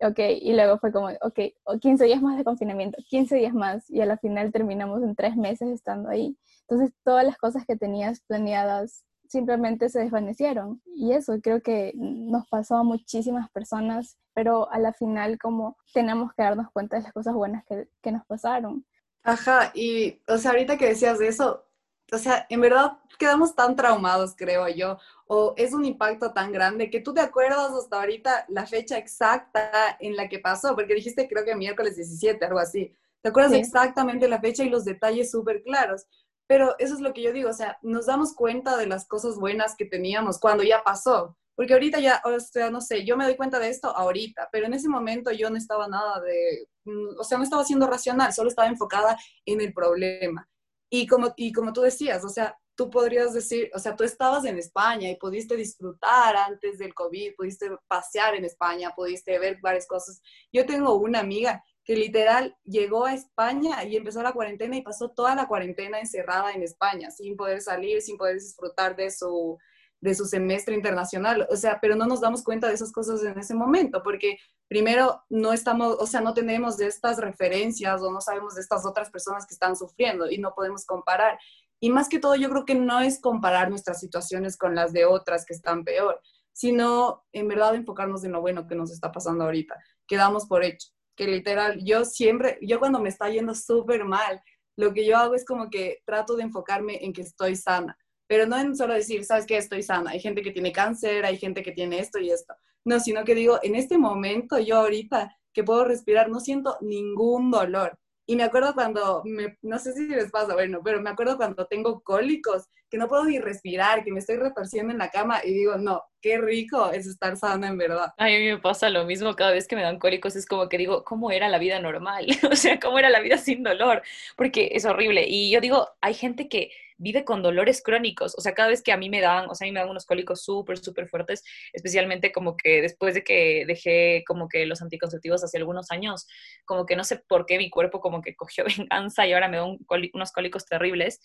Ok, y luego fue como, ok, 15 días más de confinamiento, 15 días más, y a la final terminamos en tres meses estando ahí. Entonces, todas las cosas que tenías planeadas simplemente se desvanecieron. Y eso creo que nos pasó a muchísimas personas, pero a la final como tenemos que darnos cuenta de las cosas buenas que, que nos pasaron. Ajá, y o sea, ahorita que decías de eso, o sea, en verdad quedamos tan traumados, creo yo, o es un impacto tan grande que tú te acuerdas hasta ahorita la fecha exacta en la que pasó, porque dijiste creo que miércoles 17, algo así. ¿Te acuerdas exactamente la fecha y los detalles súper claros? Pero eso es lo que yo digo, o sea, nos damos cuenta de las cosas buenas que teníamos cuando ya pasó. Porque ahorita ya, o sea, no sé, yo me doy cuenta de esto ahorita, pero en ese momento yo no estaba nada de, mm, o sea, no estaba siendo racional, solo estaba enfocada en el problema. Y como, y como tú decías, o sea, tú podrías decir, o sea, tú estabas en España y pudiste disfrutar antes del COVID, pudiste pasear en España, pudiste ver varias cosas. Yo tengo una amiga que literal llegó a España y empezó la cuarentena y pasó toda la cuarentena encerrada en España, sin poder salir, sin poder disfrutar de su, de su semestre internacional. O sea, pero no nos damos cuenta de esas cosas en ese momento, porque primero no estamos, o sea, no tenemos estas referencias o no sabemos de estas otras personas que están sufriendo y no podemos comparar. Y más que todo, yo creo que no es comparar nuestras situaciones con las de otras que están peor, sino en verdad enfocarnos en lo bueno que nos está pasando ahorita. Quedamos por hecho que literal, yo siempre, yo cuando me está yendo súper mal, lo que yo hago es como que trato de enfocarme en que estoy sana, pero no en solo decir, sabes que estoy sana, hay gente que tiene cáncer, hay gente que tiene esto y esto, no, sino que digo, en este momento yo ahorita que puedo respirar, no siento ningún dolor, y me acuerdo cuando, me, no sé si les pasa, bueno, pero me acuerdo cuando tengo cólicos, que no puedo ni respirar, que me estoy retorciendo en la cama y digo, no, qué rico es estar sana en verdad. a mí me pasa lo mismo cada vez que me dan cólicos, es como que digo, ¿cómo era la vida normal? o sea, ¿cómo era la vida sin dolor? Porque es horrible. Y yo digo, hay gente que vive con dolores crónicos. O sea, cada vez que a mí me dan, o sea, a mí me dan unos cólicos súper, súper fuertes, especialmente como que después de que dejé como que los anticonceptivos hace algunos años, como que no sé por qué mi cuerpo como que cogió venganza y ahora me da unos cólicos terribles.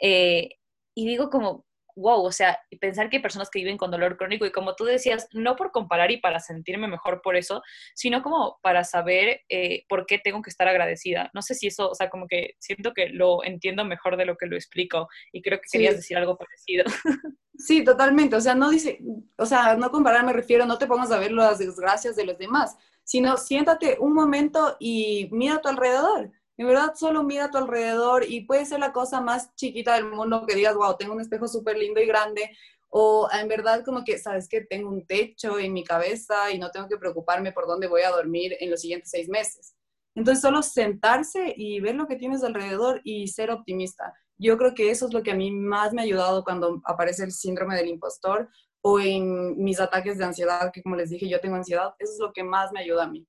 Eh, y digo como, wow, o sea, pensar que hay personas que viven con dolor crónico y como tú decías, no por comparar y para sentirme mejor por eso, sino como para saber eh, por qué tengo que estar agradecida. No sé si eso, o sea, como que siento que lo entiendo mejor de lo que lo explico y creo que querías decir algo parecido. Sí, totalmente. O sea, no dice, o sea, no comparar me refiero, no te pongas a ver las desgracias de los demás, sino siéntate un momento y mira a tu alrededor en verdad solo mira a tu alrededor y puede ser la cosa más chiquita del mundo que digas, wow, tengo un espejo súper lindo y grande, o en verdad como que, sabes que tengo un techo en mi cabeza y no tengo que preocuparme por dónde voy a dormir en los siguientes seis meses. Entonces solo sentarse y ver lo que tienes alrededor y ser optimista. Yo creo que eso es lo que a mí más me ha ayudado cuando aparece el síndrome del impostor o en mis ataques de ansiedad, que como les dije, yo tengo ansiedad, eso es lo que más me ayuda a mí.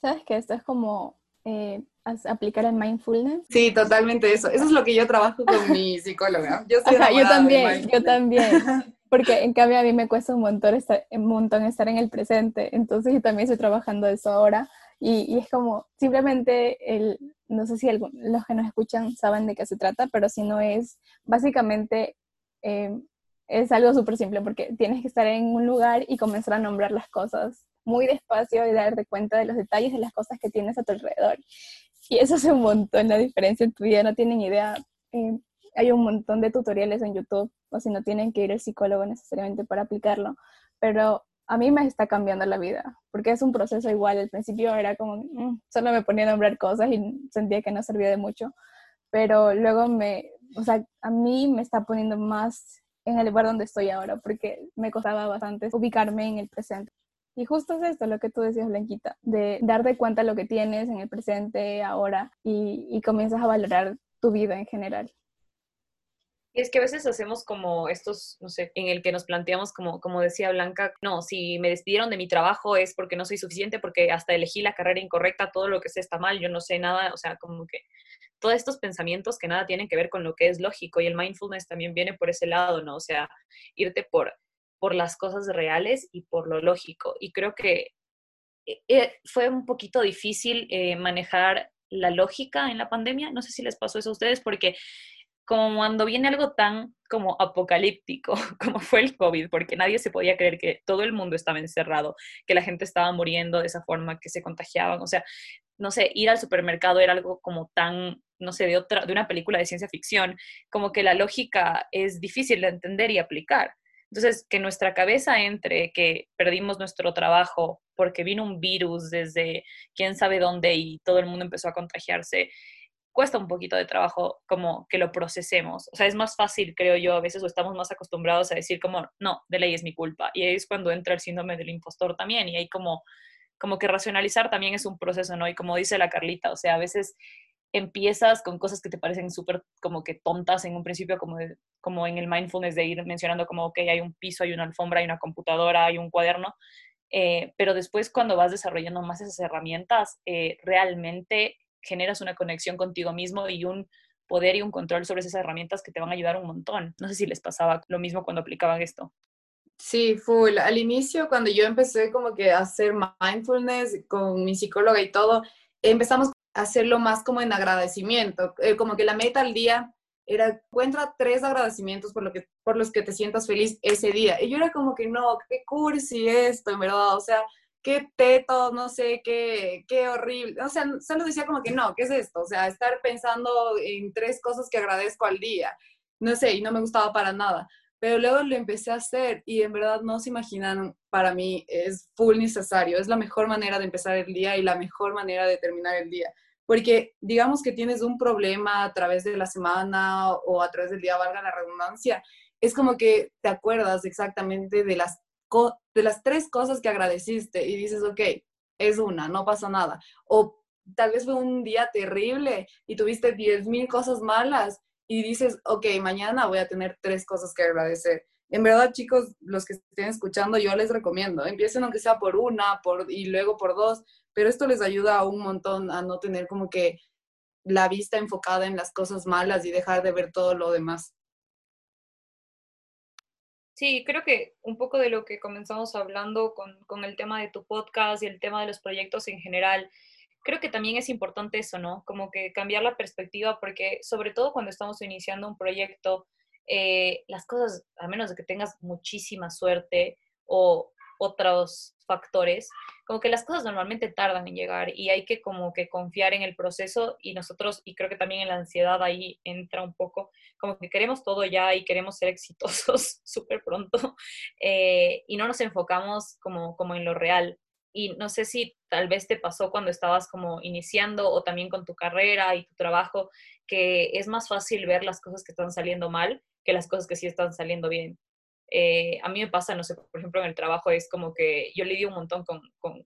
Sabes que esto es como eh, aplicar el mindfulness. Sí, totalmente eso. Eso es lo que yo trabajo con mi psicóloga. Yo, yo también, yo también. Porque en cambio a mí me cuesta un montón estar, un montón estar en el presente. Entonces yo también estoy trabajando eso ahora. Y, es como simplemente el, no sé si los que nos escuchan saben de qué se trata, pero si no es, básicamente eh, es algo súper simple porque tienes que estar en un lugar y comenzar a nombrar las cosas muy despacio y darte cuenta de los detalles de las cosas que tienes a tu alrededor. Y eso hace un montón la diferencia en tu vida, no tienen idea. Eh, hay un montón de tutoriales en YouTube, o si no tienen que ir al psicólogo necesariamente para aplicarlo, pero a mí me está cambiando la vida, porque es un proceso igual. Al principio era como, mm, solo me ponía a nombrar cosas y sentía que no servía de mucho, pero luego me, o sea, a mí me está poniendo más en el lugar donde estoy ahora, porque me costaba bastante ubicarme en el presente. Y justo es esto lo que tú decías, Blanquita, de darte cuenta lo que tienes en el presente, ahora, y, y comienzas a valorar tu vida en general. Es que a veces hacemos como estos, no sé, en el que nos planteamos como, como decía Blanca, no, si me despidieron de mi trabajo es porque no soy suficiente, porque hasta elegí la carrera incorrecta, todo lo que sé está mal, yo no sé nada, o sea, como que todos estos pensamientos que nada tienen que ver con lo que es lógico y el mindfulness también viene por ese lado, ¿no? O sea, irte por, por las cosas reales y por lo lógico. Y creo que eh, eh, fue un poquito difícil eh, manejar la lógica en la pandemia. No sé si les pasó eso a ustedes, porque como cuando viene algo tan como apocalíptico como fue el COVID, porque nadie se podía creer que todo el mundo estaba encerrado, que la gente estaba muriendo de esa forma, que se contagiaban, o sea, no sé, ir al supermercado era algo como tan, no sé, de otra, de una película de ciencia ficción, como que la lógica es difícil de entender y aplicar. Entonces, que nuestra cabeza entre que perdimos nuestro trabajo porque vino un virus desde quién sabe dónde y todo el mundo empezó a contagiarse, cuesta un poquito de trabajo como que lo procesemos. O sea, es más fácil, creo yo, a veces o estamos más acostumbrados a decir como, no, de ley es mi culpa. Y ahí es cuando entra el síndrome del impostor también. Y ahí como, como que racionalizar también es un proceso, ¿no? Y como dice la Carlita, o sea, a veces empiezas con cosas que te parecen súper como que tontas en un principio, como, como en el mindfulness de ir mencionando como, ok, hay un piso, hay una alfombra, hay una computadora, hay un cuaderno, eh, pero después cuando vas desarrollando más esas herramientas, eh, realmente generas una conexión contigo mismo y un poder y un control sobre esas herramientas que te van a ayudar un montón. No sé si les pasaba lo mismo cuando aplicaban esto. Sí, full. Al inicio, cuando yo empecé como que a hacer mindfulness con mi psicóloga y todo, empezamos hacerlo más como en agradecimiento, eh, como que la meta al día era encuentra tres agradecimientos por, lo que, por los que te sientas feliz ese día. Y yo era como que no, qué cursi esto, en verdad, o sea, qué teto, no sé, qué, qué horrible. O sea, solo decía como que no, ¿qué es esto? O sea, estar pensando en tres cosas que agradezco al día. No sé, y no me gustaba para nada. Pero luego lo empecé a hacer y en verdad no se imaginan, para mí es full necesario. Es la mejor manera de empezar el día y la mejor manera de terminar el día. Porque digamos que tienes un problema a través de la semana o a través del día, valga la redundancia, es como que te acuerdas exactamente de las de las tres cosas que agradeciste y dices, ok, es una, no pasa nada. O tal vez fue un día terrible y tuviste diez mil cosas malas y dices, ok, mañana voy a tener tres cosas que agradecer. En verdad, chicos, los que estén escuchando, yo les recomiendo, empiecen aunque sea por una por, y luego por dos, pero esto les ayuda un montón a no tener como que la vista enfocada en las cosas malas y dejar de ver todo lo demás. Sí, creo que un poco de lo que comenzamos hablando con, con, el tema de tu podcast y el tema de los proyectos en general, creo que también es importante eso, ¿no? Como que cambiar la perspectiva, porque sobre todo cuando estamos iniciando un proyecto, eh, las cosas, a menos de que tengas muchísima suerte o otros factores, como que las cosas normalmente tardan en llegar y hay que como que confiar en el proceso y nosotros, y creo que también en la ansiedad ahí entra un poco, como que queremos todo ya y queremos ser exitosos súper pronto eh, y no nos enfocamos como, como en lo real. Y no sé si tal vez te pasó cuando estabas como iniciando o también con tu carrera y tu trabajo, que es más fácil ver las cosas que están saliendo mal que las cosas que sí están saliendo bien. Eh, a mí me pasa, no sé, por ejemplo, en el trabajo es como que yo lidio un montón con,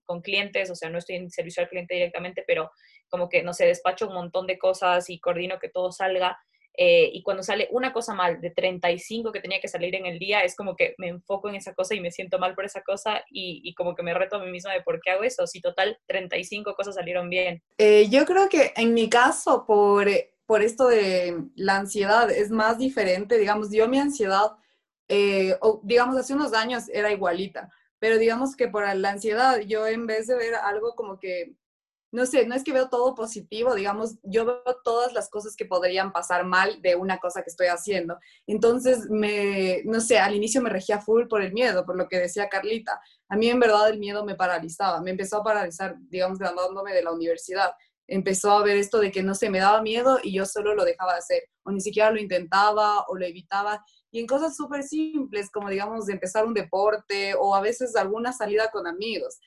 con, clientes, o sea, no estoy en servicio al cliente directamente, pero como que, no sé, despacho un montón de cosas y coordino que todo salga. Eh, y cuando sale una cosa mal de 35 que tenía que salir en el día, es como que me enfoco en esa cosa y me siento mal por esa cosa y, y como que me reto a mí misma de por qué hago eso, si total 35 cosas salieron bien. Eh, yo creo que en mi caso, por, por esto de la ansiedad, es más diferente, digamos, yo mi ansiedad eh, o digamos, hace unos años era igualita, pero digamos que por la ansiedad, yo en vez de ver algo como que, no sé, no es que veo todo positivo, digamos, yo veo todas las cosas que podrían pasar mal de una cosa que estoy haciendo. Entonces, me, no sé, al inicio me regía full por el miedo, por lo que decía Carlita. A mí en verdad el miedo me paralizaba, me empezó a paralizar, digamos, graduándome de la universidad empezó a ver esto de que no se me daba miedo y yo solo lo dejaba de hacer, o ni siquiera lo intentaba o lo evitaba. Y en cosas súper simples, como digamos empezar un deporte o a veces alguna salida con amigos.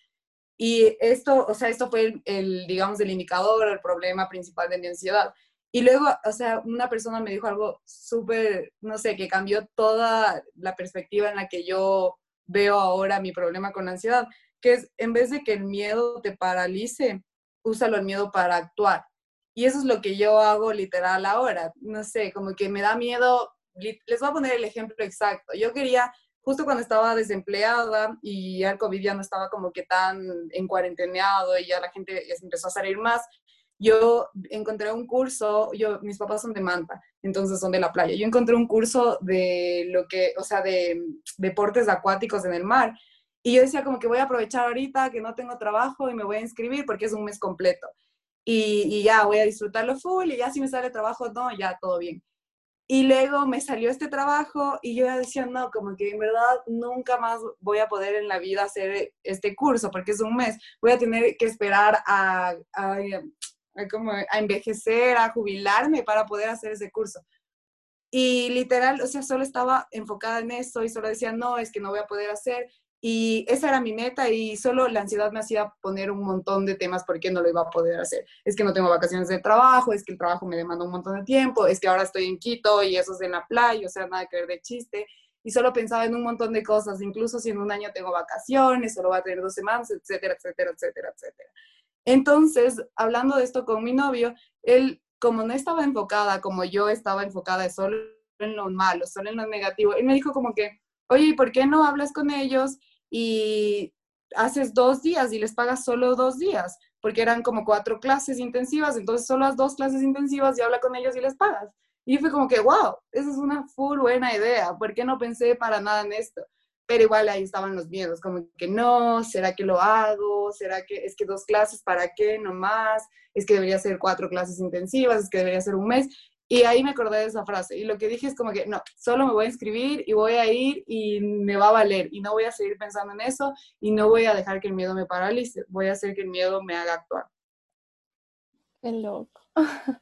Y esto, o sea, esto fue el, digamos, el indicador, el problema principal de mi ansiedad. Y luego, o sea, una persona me dijo algo súper, no sé, que cambió toda la perspectiva en la que yo veo ahora mi problema con la ansiedad, que es en vez de que el miedo te paralice, úsalo el miedo para actuar. Y eso es lo que yo hago literal ahora. No sé, como que me da miedo les voy a poner el ejemplo exacto. Yo quería, justo cuando estaba desempleada y el COVID ya no estaba como que tan en cuarenteneado y ya la gente empezó a salir más, yo encontré un curso, yo, mis papás son de Manta, entonces son de la playa. Yo encontré un curso de lo que, o sea, de deportes acuáticos en el mar. Y yo decía como que voy a aprovechar ahorita que no tengo trabajo y me voy a inscribir porque es un mes completo. Y, y ya voy a disfrutarlo full y ya si me sale trabajo, no, ya todo bien. Y luego me salió este trabajo y yo decía, no, como que en verdad nunca más voy a poder en la vida hacer este curso porque es un mes. Voy a tener que esperar a, a, como a envejecer, a jubilarme para poder hacer ese curso. Y literal, o sea, solo estaba enfocada en eso y solo decía, no, es que no voy a poder hacer. Y esa era mi meta y solo la ansiedad me hacía poner un montón de temas por qué no lo iba a poder hacer. Es que no tengo vacaciones de trabajo, es que el trabajo me demanda un montón de tiempo, es que ahora estoy en Quito y eso es en la playa, o sea, nada que ver de chiste. Y solo pensaba en un montón de cosas, incluso si en un año tengo vacaciones, solo va a tener dos semanas, etcétera, etcétera, etcétera, etcétera. Entonces, hablando de esto con mi novio, él, como no estaba enfocada como yo estaba enfocada solo en lo malo, solo en lo negativo, él me dijo como que, oye, ¿por qué no hablas con ellos y haces dos días y les pagas solo dos días? Porque eran como cuatro clases intensivas, entonces solo las dos clases intensivas y habla con ellos y les pagas. Y fue como que, wow, esa es una full buena idea, ¿por qué no pensé para nada en esto? pero igual ahí estaban los miedos, como que no, ¿será que lo hago? ¿Será que es que dos clases para qué? No más, es que debería ser cuatro clases intensivas, es que debería ser un mes. Y ahí me acordé de esa frase. Y lo que dije es como que no, solo me voy a inscribir y voy a ir y me va a valer. Y no voy a seguir pensando en eso y no voy a dejar que el miedo me paralice. Voy a hacer que el miedo me haga actuar. Qué loco.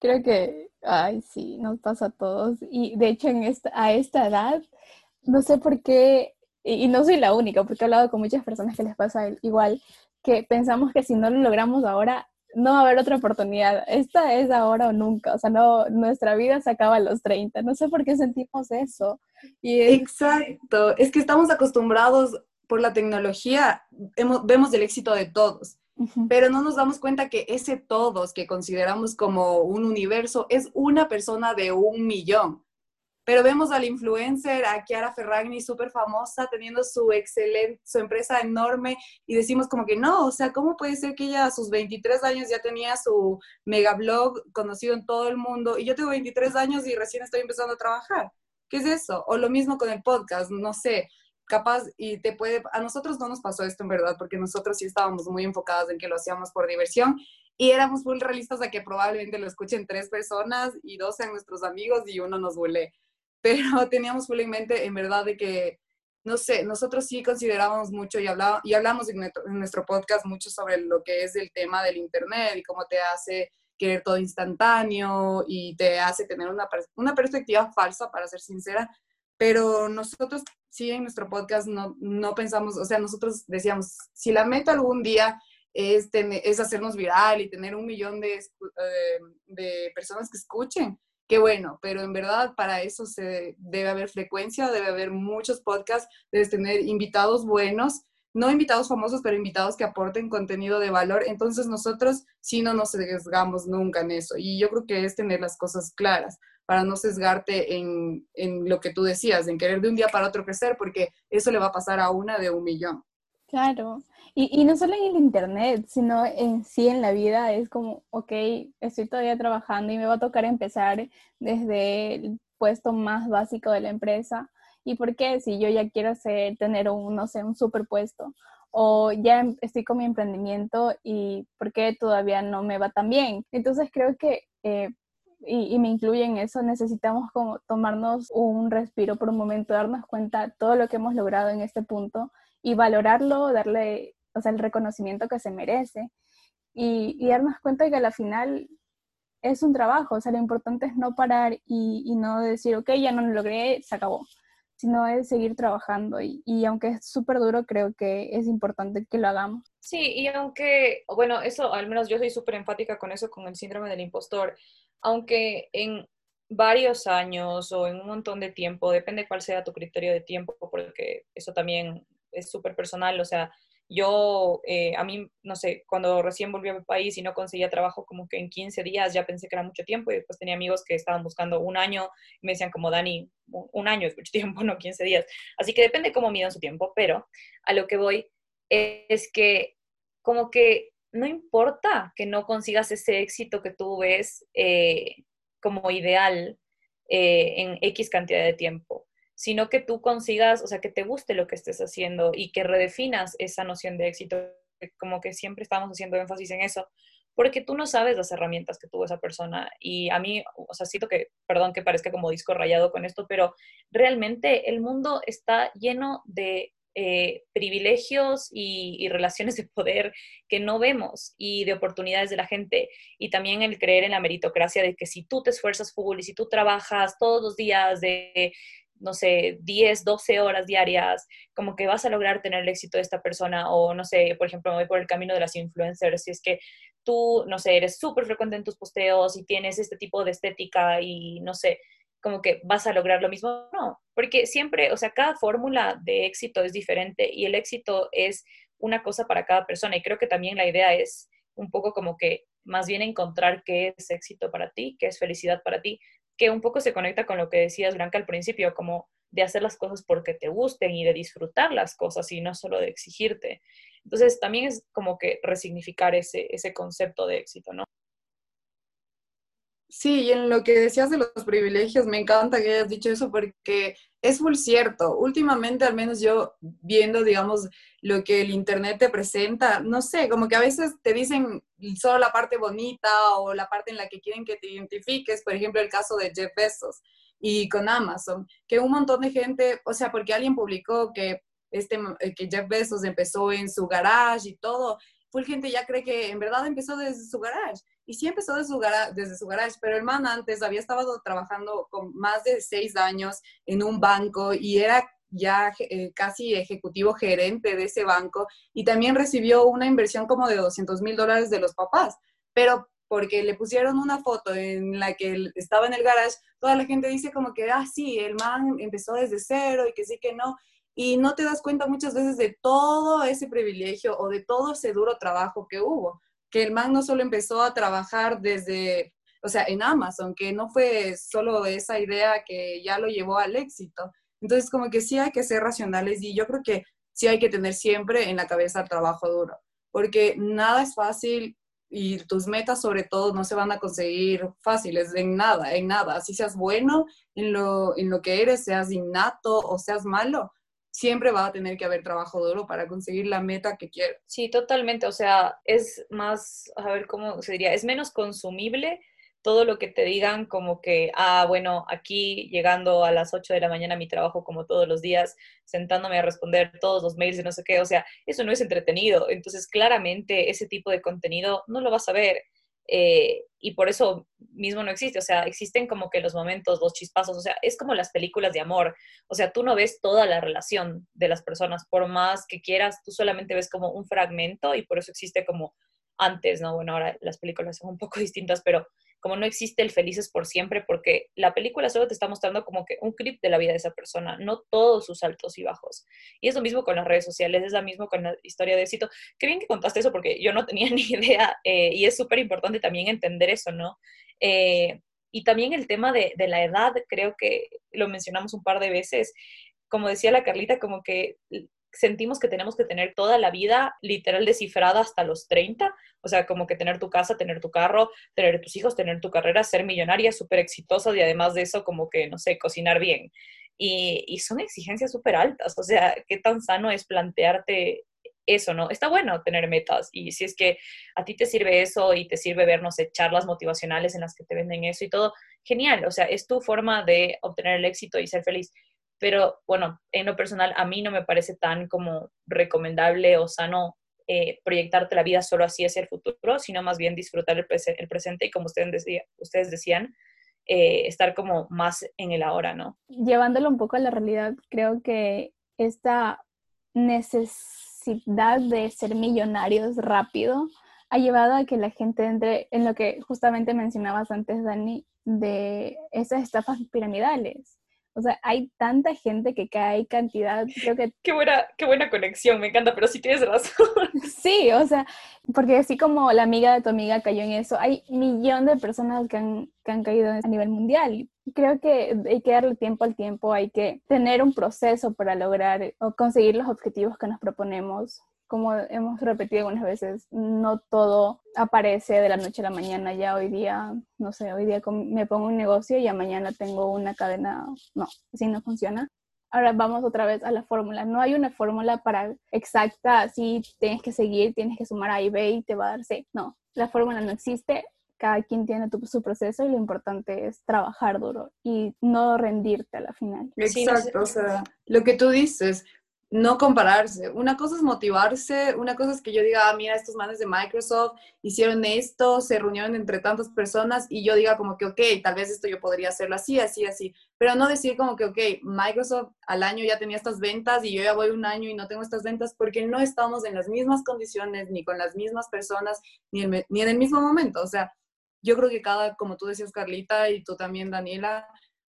Creo que, ay, sí, nos pasa a todos. Y de hecho, en esta, a esta edad, no sé por qué, y, no soy la única, porque he hablado con muchas personas que les pasa igual, que pensamos que si no lo logramos ahora, no va a haber otra oportunidad. Esta es ahora o nunca. O sea, no, nuestra vida se acaba a los 30. No sé por qué sentimos eso. Y Exacto. Es que estamos acostumbrados por la tecnología, vemos el éxito de todos, pero no nos damos cuenta que ese todos que consideramos como un universo es una persona de un millón pero vemos al influencer, a Chiara Ferragni, súper famosa, teniendo su excelente, su empresa enorme, y decimos como que no, o sea, ¿cómo puede ser que ella a sus 23 años ya tenía su mega blog conocido en todo el mundo, y yo tengo 23 años y recién estoy empezando a trabajar? ¿Qué es eso? O lo mismo con el podcast, no sé, capaz, y te puede, a nosotros no nos pasó esto en verdad, porque nosotros sí estábamos muy enfocados en que lo hacíamos por diversión, y éramos full realistas de que probablemente lo escuchen tres personas y dos sean nuestros amigos y uno nos huele pero teníamos full en mente, en verdad, de que, no sé, nosotros sí considerábamos mucho y, hablaba, y hablamos en nuestro, podcast mucho sobre lo que es el tema del Internet y cómo te hace querer todo instantáneo y te hace tener una, una perspectiva falsa, para ser sincera, pero nosotros sí en nuestro podcast no, no pensamos, o sea, nosotros decíamos, si la meta algún día es, es hacernos viral y tener un millón de, eh, de personas que escuchen, qué bueno, pero en verdad para eso se debe haber frecuencia, debe haber muchos podcasts, debes tener invitados buenos, no invitados famosos, pero invitados que aporten contenido de valor. Entonces nosotros sí no nos sesgamos nunca en eso. Y yo creo que es tener las cosas claras para no sesgarte en, en lo que tú decías, en querer de un día para otro crecer, porque eso le va a pasar a una de un millón. Claro, y, no solo en el internet, sino en sí en la vida es como, ok, estoy todavía trabajando y me va a tocar empezar desde el puesto más básico de la empresa. ¿Y por qué? Si yo ya quiero hacer, tener un, no sé, un superpuesto o ya em, estoy con mi emprendimiento y por qué todavía no me va tan bien. Entonces creo que, eh, y, y, me incluye en eso, necesitamos como tomarnos un respiro por un momento, darnos cuenta todo lo que hemos logrado en este punto y valorarlo, darle o sea, el reconocimiento que se merece y, y darnos cuenta de que al final es un trabajo, o sea, lo importante es no parar y, no decir, ok, ya no lo logré, se acabó, sino es seguir trabajando y, y aunque es súper duro, creo que es importante que lo hagamos. Sí, y aunque, bueno, eso, al menos yo soy súper empática con eso, con el síndrome del impostor, aunque en varios años o en un montón de tiempo, depende cuál sea tu criterio de tiempo, porque eso también es súper personal, o sea, yo, eh, a mí, no sé, cuando recién volví a mi país y no conseguía trabajo como que en 15 días ya pensé que era mucho tiempo y después tenía amigos que estaban buscando un año y me decían como, Dani, un año es mucho tiempo, no 15 días. Así que depende cómo midan su tiempo, pero a lo que voy es que como que no importa que no consigas ese éxito que tú ves eh, como ideal eh, en X cantidad de tiempo sino que tú consigas, o sea, que te guste lo que estés haciendo y que redefinas esa noción de éxito, como que siempre estamos haciendo énfasis en eso, porque tú no sabes las herramientas que tuvo esa persona. Y a mí, o sea, siento que, perdón que parezca como disco rayado con esto, pero realmente el mundo está lleno de eh, privilegios y, relaciones de poder que no vemos y de oportunidades de la gente. Y también el creer en la meritocracia de que si tú te esfuerzas full y si tú trabajas todos los días de no sé, 10, 12 horas diarias, como que vas a lograr tener el éxito de esta persona o, no sé, por ejemplo, me voy por el camino de las influencers, si es que tú, no sé, eres súper frecuente en tus posteos y tienes este tipo de estética y, no sé, como que vas a lograr lo mismo. No, porque siempre, o sea, cada fórmula de éxito es diferente y el éxito es una cosa para cada persona y creo que también la idea es un poco como que más bien encontrar qué es éxito para ti, qué es felicidad para ti, que un poco se conecta con lo que decías, Blanca, al principio, como de hacer las cosas porque te gusten y de disfrutar las cosas y no solo de exigirte. Entonces, también es como que resignificar ese, ese concepto de éxito, ¿no? Sí, y en lo que decías de los privilegios, me encanta que hayas dicho eso porque es muy cierto. Últimamente, al menos yo viendo, digamos, lo que el Internet te presenta, no sé, como que a veces te dicen solo la parte bonita o la parte en la que quieren que te identifiques, por ejemplo, el caso de Jeff Bezos y con Amazon, que un montón de gente, o sea, porque alguien publicó que, este, que Jeff Bezos empezó en su garage y todo, full gente ya cree que en verdad empezó desde su garage. Y sí empezó desde su, garage, desde su garage, pero el man antes había estado trabajando con más de seis años en un banco y era ya eh, casi ejecutivo gerente de ese banco y también recibió una inversión como de 200 mil dólares de los papás, pero porque le pusieron una foto en la que él estaba en el garage, toda la gente dice como que, ah, sí, el man empezó desde cero y que sí, que no, y no te das cuenta muchas veces de todo ese privilegio o de todo ese duro trabajo que hubo, que el man no solo empezó a trabajar desde, o sea, en Amazon, que no fue solo esa idea que ya lo llevó al éxito. Entonces, como que sí hay que ser racionales y yo creo que sí hay que tener siempre en la cabeza el trabajo duro, porque nada es fácil y tus metas sobre todo no se van a conseguir fáciles en nada, en nada. Así seas bueno en lo, en lo que eres, seas innato o seas malo, siempre va a tener que haber trabajo duro para conseguir la meta que quiere. Sí, totalmente. O sea, es más, a ver cómo se diría, es menos consumible todo lo que te digan como que, ah, bueno, aquí llegando a las 8 de la mañana a mi trabajo como todos los días, sentándome a responder todos los mails y no sé qué, o sea, eso no es entretenido. Entonces, claramente ese tipo de contenido no lo vas a ver. Eh, y por eso mismo no existe, o sea, existen como que los momentos, los chispazos, o sea, es como las películas de amor, o sea, tú no ves toda la relación de las personas, por más que quieras, tú solamente ves como un fragmento y por eso existe como antes, ¿no? Bueno, ahora las películas son un poco distintas, pero como no existe el felices por siempre, porque la película solo te está mostrando como que un clip de la vida de esa persona, no todos sus altos y bajos. Y es lo mismo con las redes sociales, es lo mismo con la historia de éxito. Qué bien que contaste eso, porque yo no tenía ni idea, eh, y es súper importante también entender eso, ¿no? Eh, y también el tema de, de la edad, creo que lo mencionamos un par de veces, como decía la Carlita, como que sentimos que tenemos que tener toda la vida literal descifrada hasta los 30, o sea, como que tener tu casa, tener tu carro, tener tus hijos, tener tu carrera, ser millonaria, súper exitosa y además de eso, como que, no sé, cocinar bien. Y, son exigencias súper altas, o sea, ¿qué tan sano es plantearte eso, ¿no? Está bueno tener metas y si es que a ti te sirve eso y te sirve ver, no sé, charlas motivacionales en las que te venden eso y todo, genial, o sea, es tu forma de obtener el éxito y ser feliz pero bueno, en lo personal a mí no me parece tan como recomendable o sano eh, proyectarte la vida solo así hacia el futuro, sino más bien disfrutar el, el presente y como ustedes, decía, ustedes decían, eh, estar como más en el ahora, ¿no? Llevándolo un poco a la realidad, creo que esta necesidad de ser millonarios rápido ha llevado a que la gente entre en lo que justamente mencionabas antes, Dani, de esas estafas piramidales O sea, hay tanta gente que cae cantidad, creo que... Qué buena, qué buena conexión, me encanta, pero sí tienes razón. Sí, o sea, porque así como la amiga de tu amiga cayó en eso, hay millón de personas que han, que han caído a nivel mundial. Creo que hay que darle tiempo al tiempo, hay que tener un proceso para lograr o conseguir los objetivos que nos proponemos como hemos repetido algunas veces, no todo aparece de la noche a la mañana. Ya hoy día, no sé, hoy día me pongo un negocio y ya mañana tengo una cadena. No, así no funciona. Ahora vamos otra vez a la fórmula. No hay una fórmula para exacta, si tienes que seguir, tienes que sumar A y B y te va a dar C. No, la fórmula no existe. Cada quien tiene su proceso y lo importante es trabajar duro y no rendirte a la final. Exacto, o sea, lo que tú dices, no compararse. Una cosa es motivarse, una cosa es que yo diga, ah, mira, estos manes de Microsoft hicieron esto, se reunieron entre tantas personas y yo diga como que, ok, tal vez esto yo podría hacerlo así, así, así, pero no decir como que, ok, Microsoft al año ya tenía estas ventas y yo ya voy un año y no tengo estas ventas porque no estamos en las mismas condiciones, ni con las mismas personas, ni en, ni en el mismo momento. O sea, yo creo que cada, como tú decías, Carlita, y tú también, Daniela,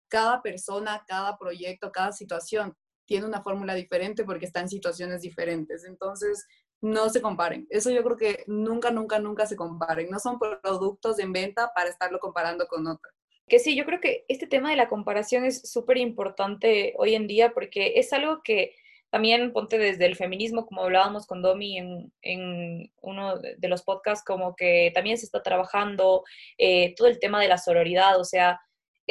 cada persona, cada proyecto, cada situación tiene una fórmula diferente porque está en situaciones diferentes. Entonces, no se comparen. Eso yo creo que nunca, nunca, nunca se comparen. No son productos en venta para estarlo comparando con otros. Que sí, yo creo que este tema de la comparación es súper importante hoy en día porque es algo que también ponte desde el feminismo, como hablábamos con Domi en, en uno de los podcasts, como que también se está trabajando eh, todo el tema de la sororidad, o sea,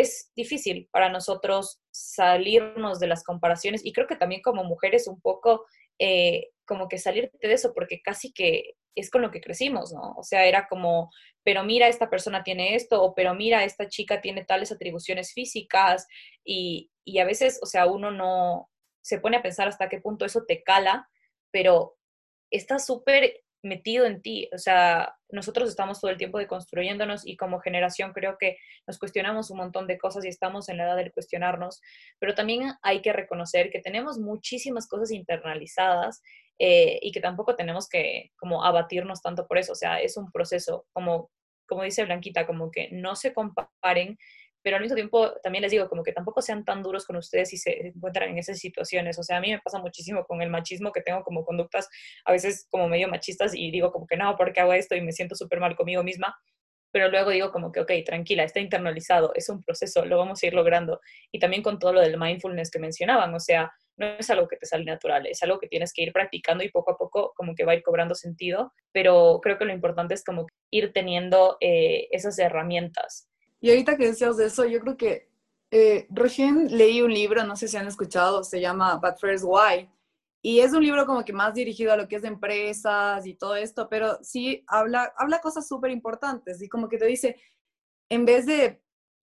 es difícil para nosotros salirnos de las comparaciones y creo que también como mujeres un poco eh, como que salirte de eso porque casi que es con lo que crecimos, ¿no? O sea, era como, pero mira, esta persona tiene esto, o pero mira, esta chica tiene tales atribuciones físicas, y, y a veces, o sea, uno no se pone a pensar hasta qué punto eso te cala, pero está súper metido en ti. O sea, nosotros estamos todo el tiempo deconstruyéndonos y como generación creo que nos cuestionamos un montón de cosas y estamos en la edad de cuestionarnos, pero también hay que reconocer que tenemos muchísimas cosas internalizadas eh, y que tampoco tenemos que como abatirnos tanto por eso. O sea, es un proceso, como, como dice Blanquita, como que no se comparen pero al mismo tiempo también les digo como que tampoco sean tan duros con ustedes si se encuentran en esas situaciones. O sea, a mí me pasa muchísimo con el machismo que tengo como conductas a veces como medio machistas y digo como que no, ¿por qué hago esto? Y me siento súper mal conmigo misma. Pero luego digo como que, ok, tranquila, está internalizado, es un proceso, lo vamos a ir logrando. Y también con todo lo del mindfulness que mencionaban, o sea, no es algo que te sale natural, es algo que tienes que ir practicando y poco a poco como que va a ir cobrando sentido, pero creo que lo importante es como ir teniendo eh, esas herramientas y ahorita que decías de eso, yo creo que eh, recién leí un libro, no sé si han escuchado, se llama But First Why. Y es un libro como que más dirigido a lo que es de empresas y todo esto, pero sí habla, habla cosas súper importantes y como que te dice, en vez de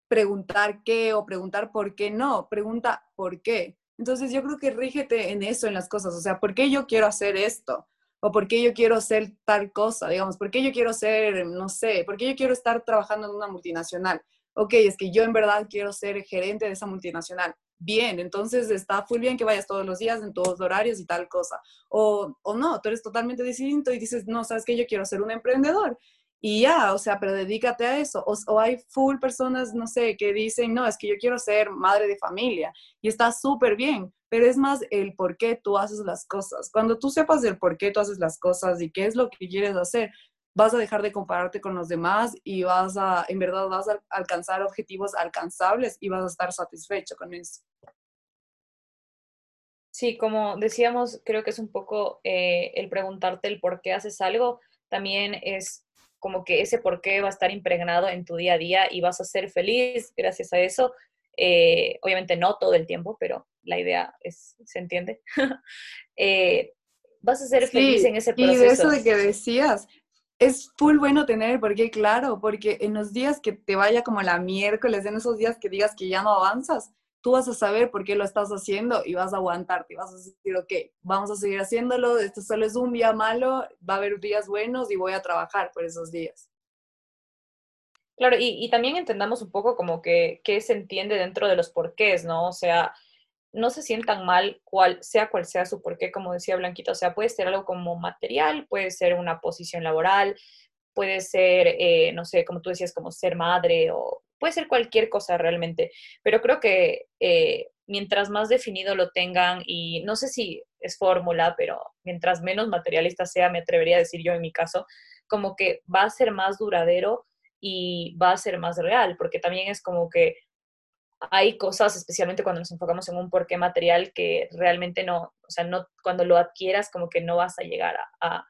preguntar qué o preguntar por qué no, pregunta por qué. Entonces yo creo que rígete en eso, en las cosas, o sea, ¿por qué yo quiero hacer esto? O por qué yo quiero ser tal cosa, digamos, por qué yo quiero ser, no sé, por qué yo quiero estar trabajando en una multinacional. Ok, es que yo en verdad quiero ser gerente de esa multinacional. Bien, entonces está full bien que vayas todos los días en todos horarios y tal cosa. O, o no, tú eres totalmente distinto y dices, no, sabes que yo quiero ser un emprendedor y ya, o sea, pero dedícate a eso. O, hay full personas, no sé, que dicen, no, es que yo quiero ser madre de familia y está súper bien, pero es más el por qué tú haces las cosas. Cuando tú sepas el por qué tú haces las cosas y qué es lo que quieres hacer, vas a dejar de compararte con los demás y vas a, en verdad, vas a alcanzar objetivos alcanzables y vas a estar satisfecho con eso. Sí, como decíamos, creo que es un poco eh, el preguntarte el por qué haces algo, también es como que ese por qué va a estar impregnado en tu día a día y vas a ser feliz gracias a eso. Eh, obviamente no todo el tiempo, pero la idea es, ¿se entiende? Eh, vas a ser feliz en ese proceso. Y de eso de que decías, es full bueno tener, porque claro, porque en los días que te vaya como la miércoles, en esos días que digas que ya no avanzas, tú vas a saber por qué lo estás haciendo y vas a aguantarte y vas a decir, ok, vamos a seguir haciéndolo, esto solo es un día malo, va a haber días buenos y voy a trabajar por esos días. Claro, y, también entendamos un poco como que qué se entiende dentro de los porqués, ¿no? O sea, no se sientan mal cual, sea cual sea su porqué, como decía Blanquita, o sea, puede ser algo como material, puede ser una posición laboral, puede ser, eh, no sé, como tú decías, como ser madre o puede ser cualquier cosa realmente, pero creo que eh, mientras más definido lo tengan y no sé si es fórmula, pero mientras menos materialista sea, me atrevería a decir yo en mi caso, como que va a ser más duradero y va a ser más real, porque también es como que hay cosas, especialmente cuando nos enfocamos en un porqué material, que realmente no, o sea, no, cuando lo adquieras, como que no vas a llegar a, a,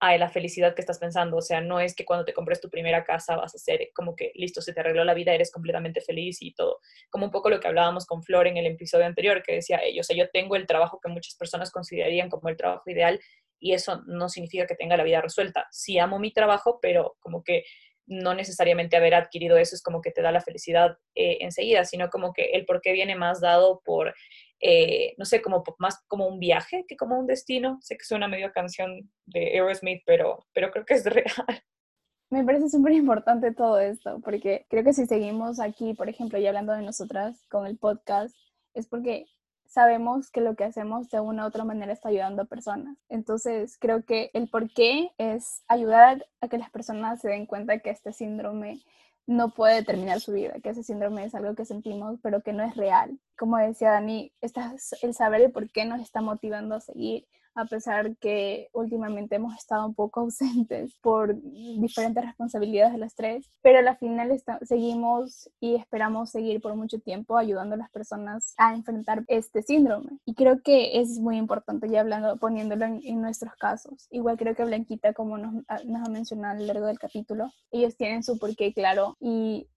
la felicidad que estás pensando. O sea, no es que cuando te compres tu primera casa vas a ser como que listo, se te arregló la vida, eres completamente feliz y todo. Como un poco lo que hablábamos con Flor en el episodio anterior, que decía ellos, o sea, yo tengo el trabajo que muchas personas considerarían como el trabajo ideal y eso no significa que tenga la vida resuelta. Sí amo mi trabajo, pero como que no necesariamente haber adquirido eso es como que te da la felicidad eh, enseguida, sino como que el por qué viene más dado por, eh, no sé, como más como un viaje que como un destino. Sé que suena medio canción de Aerosmith, pero, pero creo que es real. Me parece súper importante todo esto, porque creo que si seguimos aquí, por ejemplo, y hablando de nosotras con el podcast, es porque sabemos que lo que hacemos de una u otra manera está ayudando a personas. Entonces, creo que el por qué es ayudar a que las personas se den cuenta que este síndrome no puede determinar su vida, que ese síndrome es algo que sentimos, pero que no es real. Como decía Dani, el saber el por qué nos está motivando a seguir, a pesar que últimamente hemos estado un poco ausentes por diferentes responsabilidades de las tres, pero al final seguimos y esperamos seguir por mucho tiempo ayudando a las personas a enfrentar este síndrome. Y creo que es muy importante ya hablando, poniéndolo en, nuestros casos. Igual creo que Blanquita, como nos, nos ha mencionado a lo largo del capítulo, ellos tienen su porqué claro y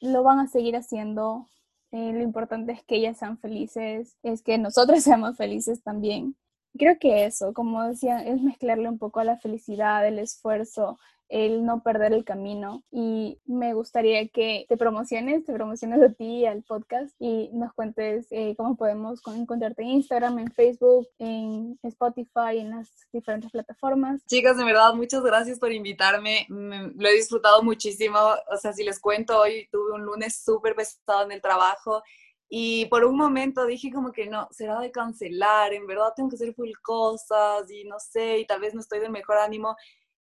lo van a seguir haciendo eh, lo importante es que ellas sean felices, es que nosotros seamos felices también creo que eso, como decía, es mezclarle un poco a la felicidad, el esfuerzo, el no perder el camino. Y me gustaría que te promociones, te promociones a ti, al podcast y nos cuentes eh, cómo podemos encontrarte en Instagram, en Facebook, en Spotify, en las diferentes plataformas. Chicas, de verdad, muchas gracias por invitarme. lo he disfrutado muchísimo. O sea, si les cuento, hoy tuve un lunes súper pesado en el trabajo y por un momento dije como que no, será de cancelar, en verdad tengo que hacer full cosas y no sé, y tal vez no estoy de mejor ánimo.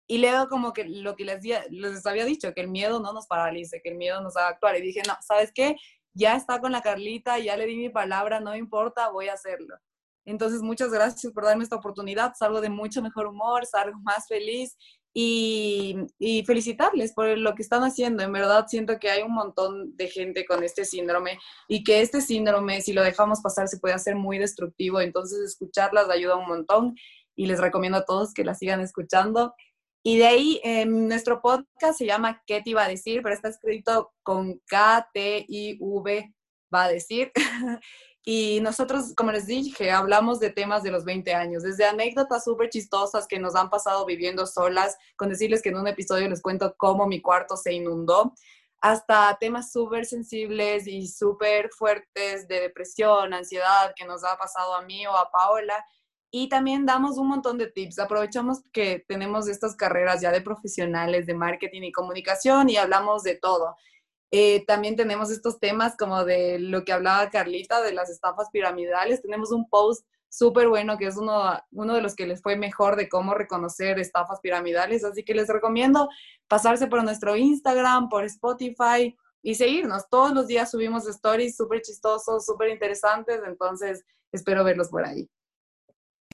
Y luego como que lo que les, les había dicho, que el miedo no nos paralice, que el miedo nos haga actuar. Y dije, no, ¿sabes qué? Ya está con la Carlita, ya le di mi palabra, no importa, voy a hacerlo. Entonces, muchas gracias por darme esta oportunidad. Salgo de mucho mejor humor, salgo más feliz y, felicitarles por lo que están haciendo. En verdad siento que hay un montón de gente con este síndrome y que este síndrome, si lo dejamos pasar, se puede hacer muy destructivo. Entonces escucharlas ayuda un montón y les recomiendo a todos que la sigan escuchando. Y de ahí, em, nuestro podcast se llama ¿Qué te iba a decir? Pero está escrito con K-T-I-V, va a decir. Y nosotros, como les dije, hablamos de temas de los 20 años, desde anécdotas súper chistosas que nos han pasado viviendo solas, con decirles que en un episodio les cuento cómo mi cuarto se inundó, hasta temas súper sensibles y súper fuertes de depresión, ansiedad que nos ha pasado a mí o a Paola. Y también damos un montón de tips. Aprovechamos que tenemos estas carreras ya de profesionales de marketing y comunicación y hablamos de todo. Eh, también tenemos estos temas como de lo que hablaba Carlita, de las estafas piramidales. Tenemos un post súper bueno que es uno, uno de los que les fue mejor de cómo reconocer estafas piramidales. Así que les recomiendo pasarse por nuestro Instagram, por Spotify y seguirnos. Todos los días subimos stories súper chistosos, súper interesantes. Entonces, espero verlos por ahí.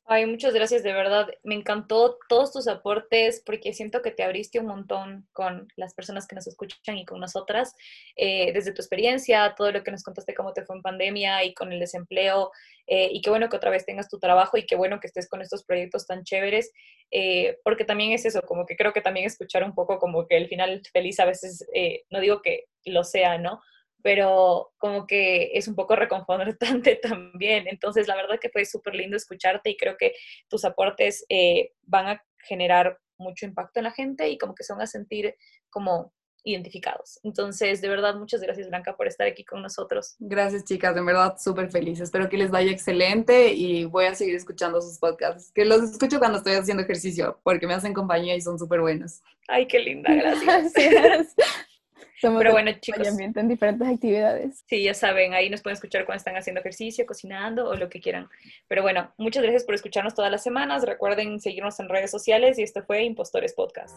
Ay, muchas gracias, de verdad. Me encantó todos tus aportes porque siento que te abriste un montón con las personas que nos escuchan y con nosotras. Eh, desde tu experiencia, todo lo que nos contaste, cómo te fue en pandemia y con el desempleo. Eh, y qué bueno que otra vez tengas tu trabajo y qué bueno que estés con estos proyectos tan chéveres. Eh, porque también es eso, como que creo que también escuchar un poco como que el final feliz a veces, no digo que lo sea, ¿no? Pero como que es un poco reconfortante también. Entonces, la verdad que fue súper lindo escucharte y creo que tus aportes eh, van a generar mucho impacto en la gente y como que se van a sentir como identificados. Entonces, de verdad, muchas gracias Blanca por estar aquí con nosotros. Gracias chicas, de verdad súper feliz. Espero que les vaya excelente y voy a seguir escuchando sus podcasts, que los escucho cuando estoy haciendo ejercicio porque me hacen compañía y son súper buenos. Ay, qué linda, gracias. gracias. Somos Pero bueno, chicos. en diferentes actividades. Sí, ya saben, ahí nos pueden escuchar cuando están haciendo ejercicio, cocinando o lo que quieran. Pero bueno, muchas gracias por escucharnos todas las semanas. Recuerden seguirnos en redes sociales y esto fue Impostores Podcast.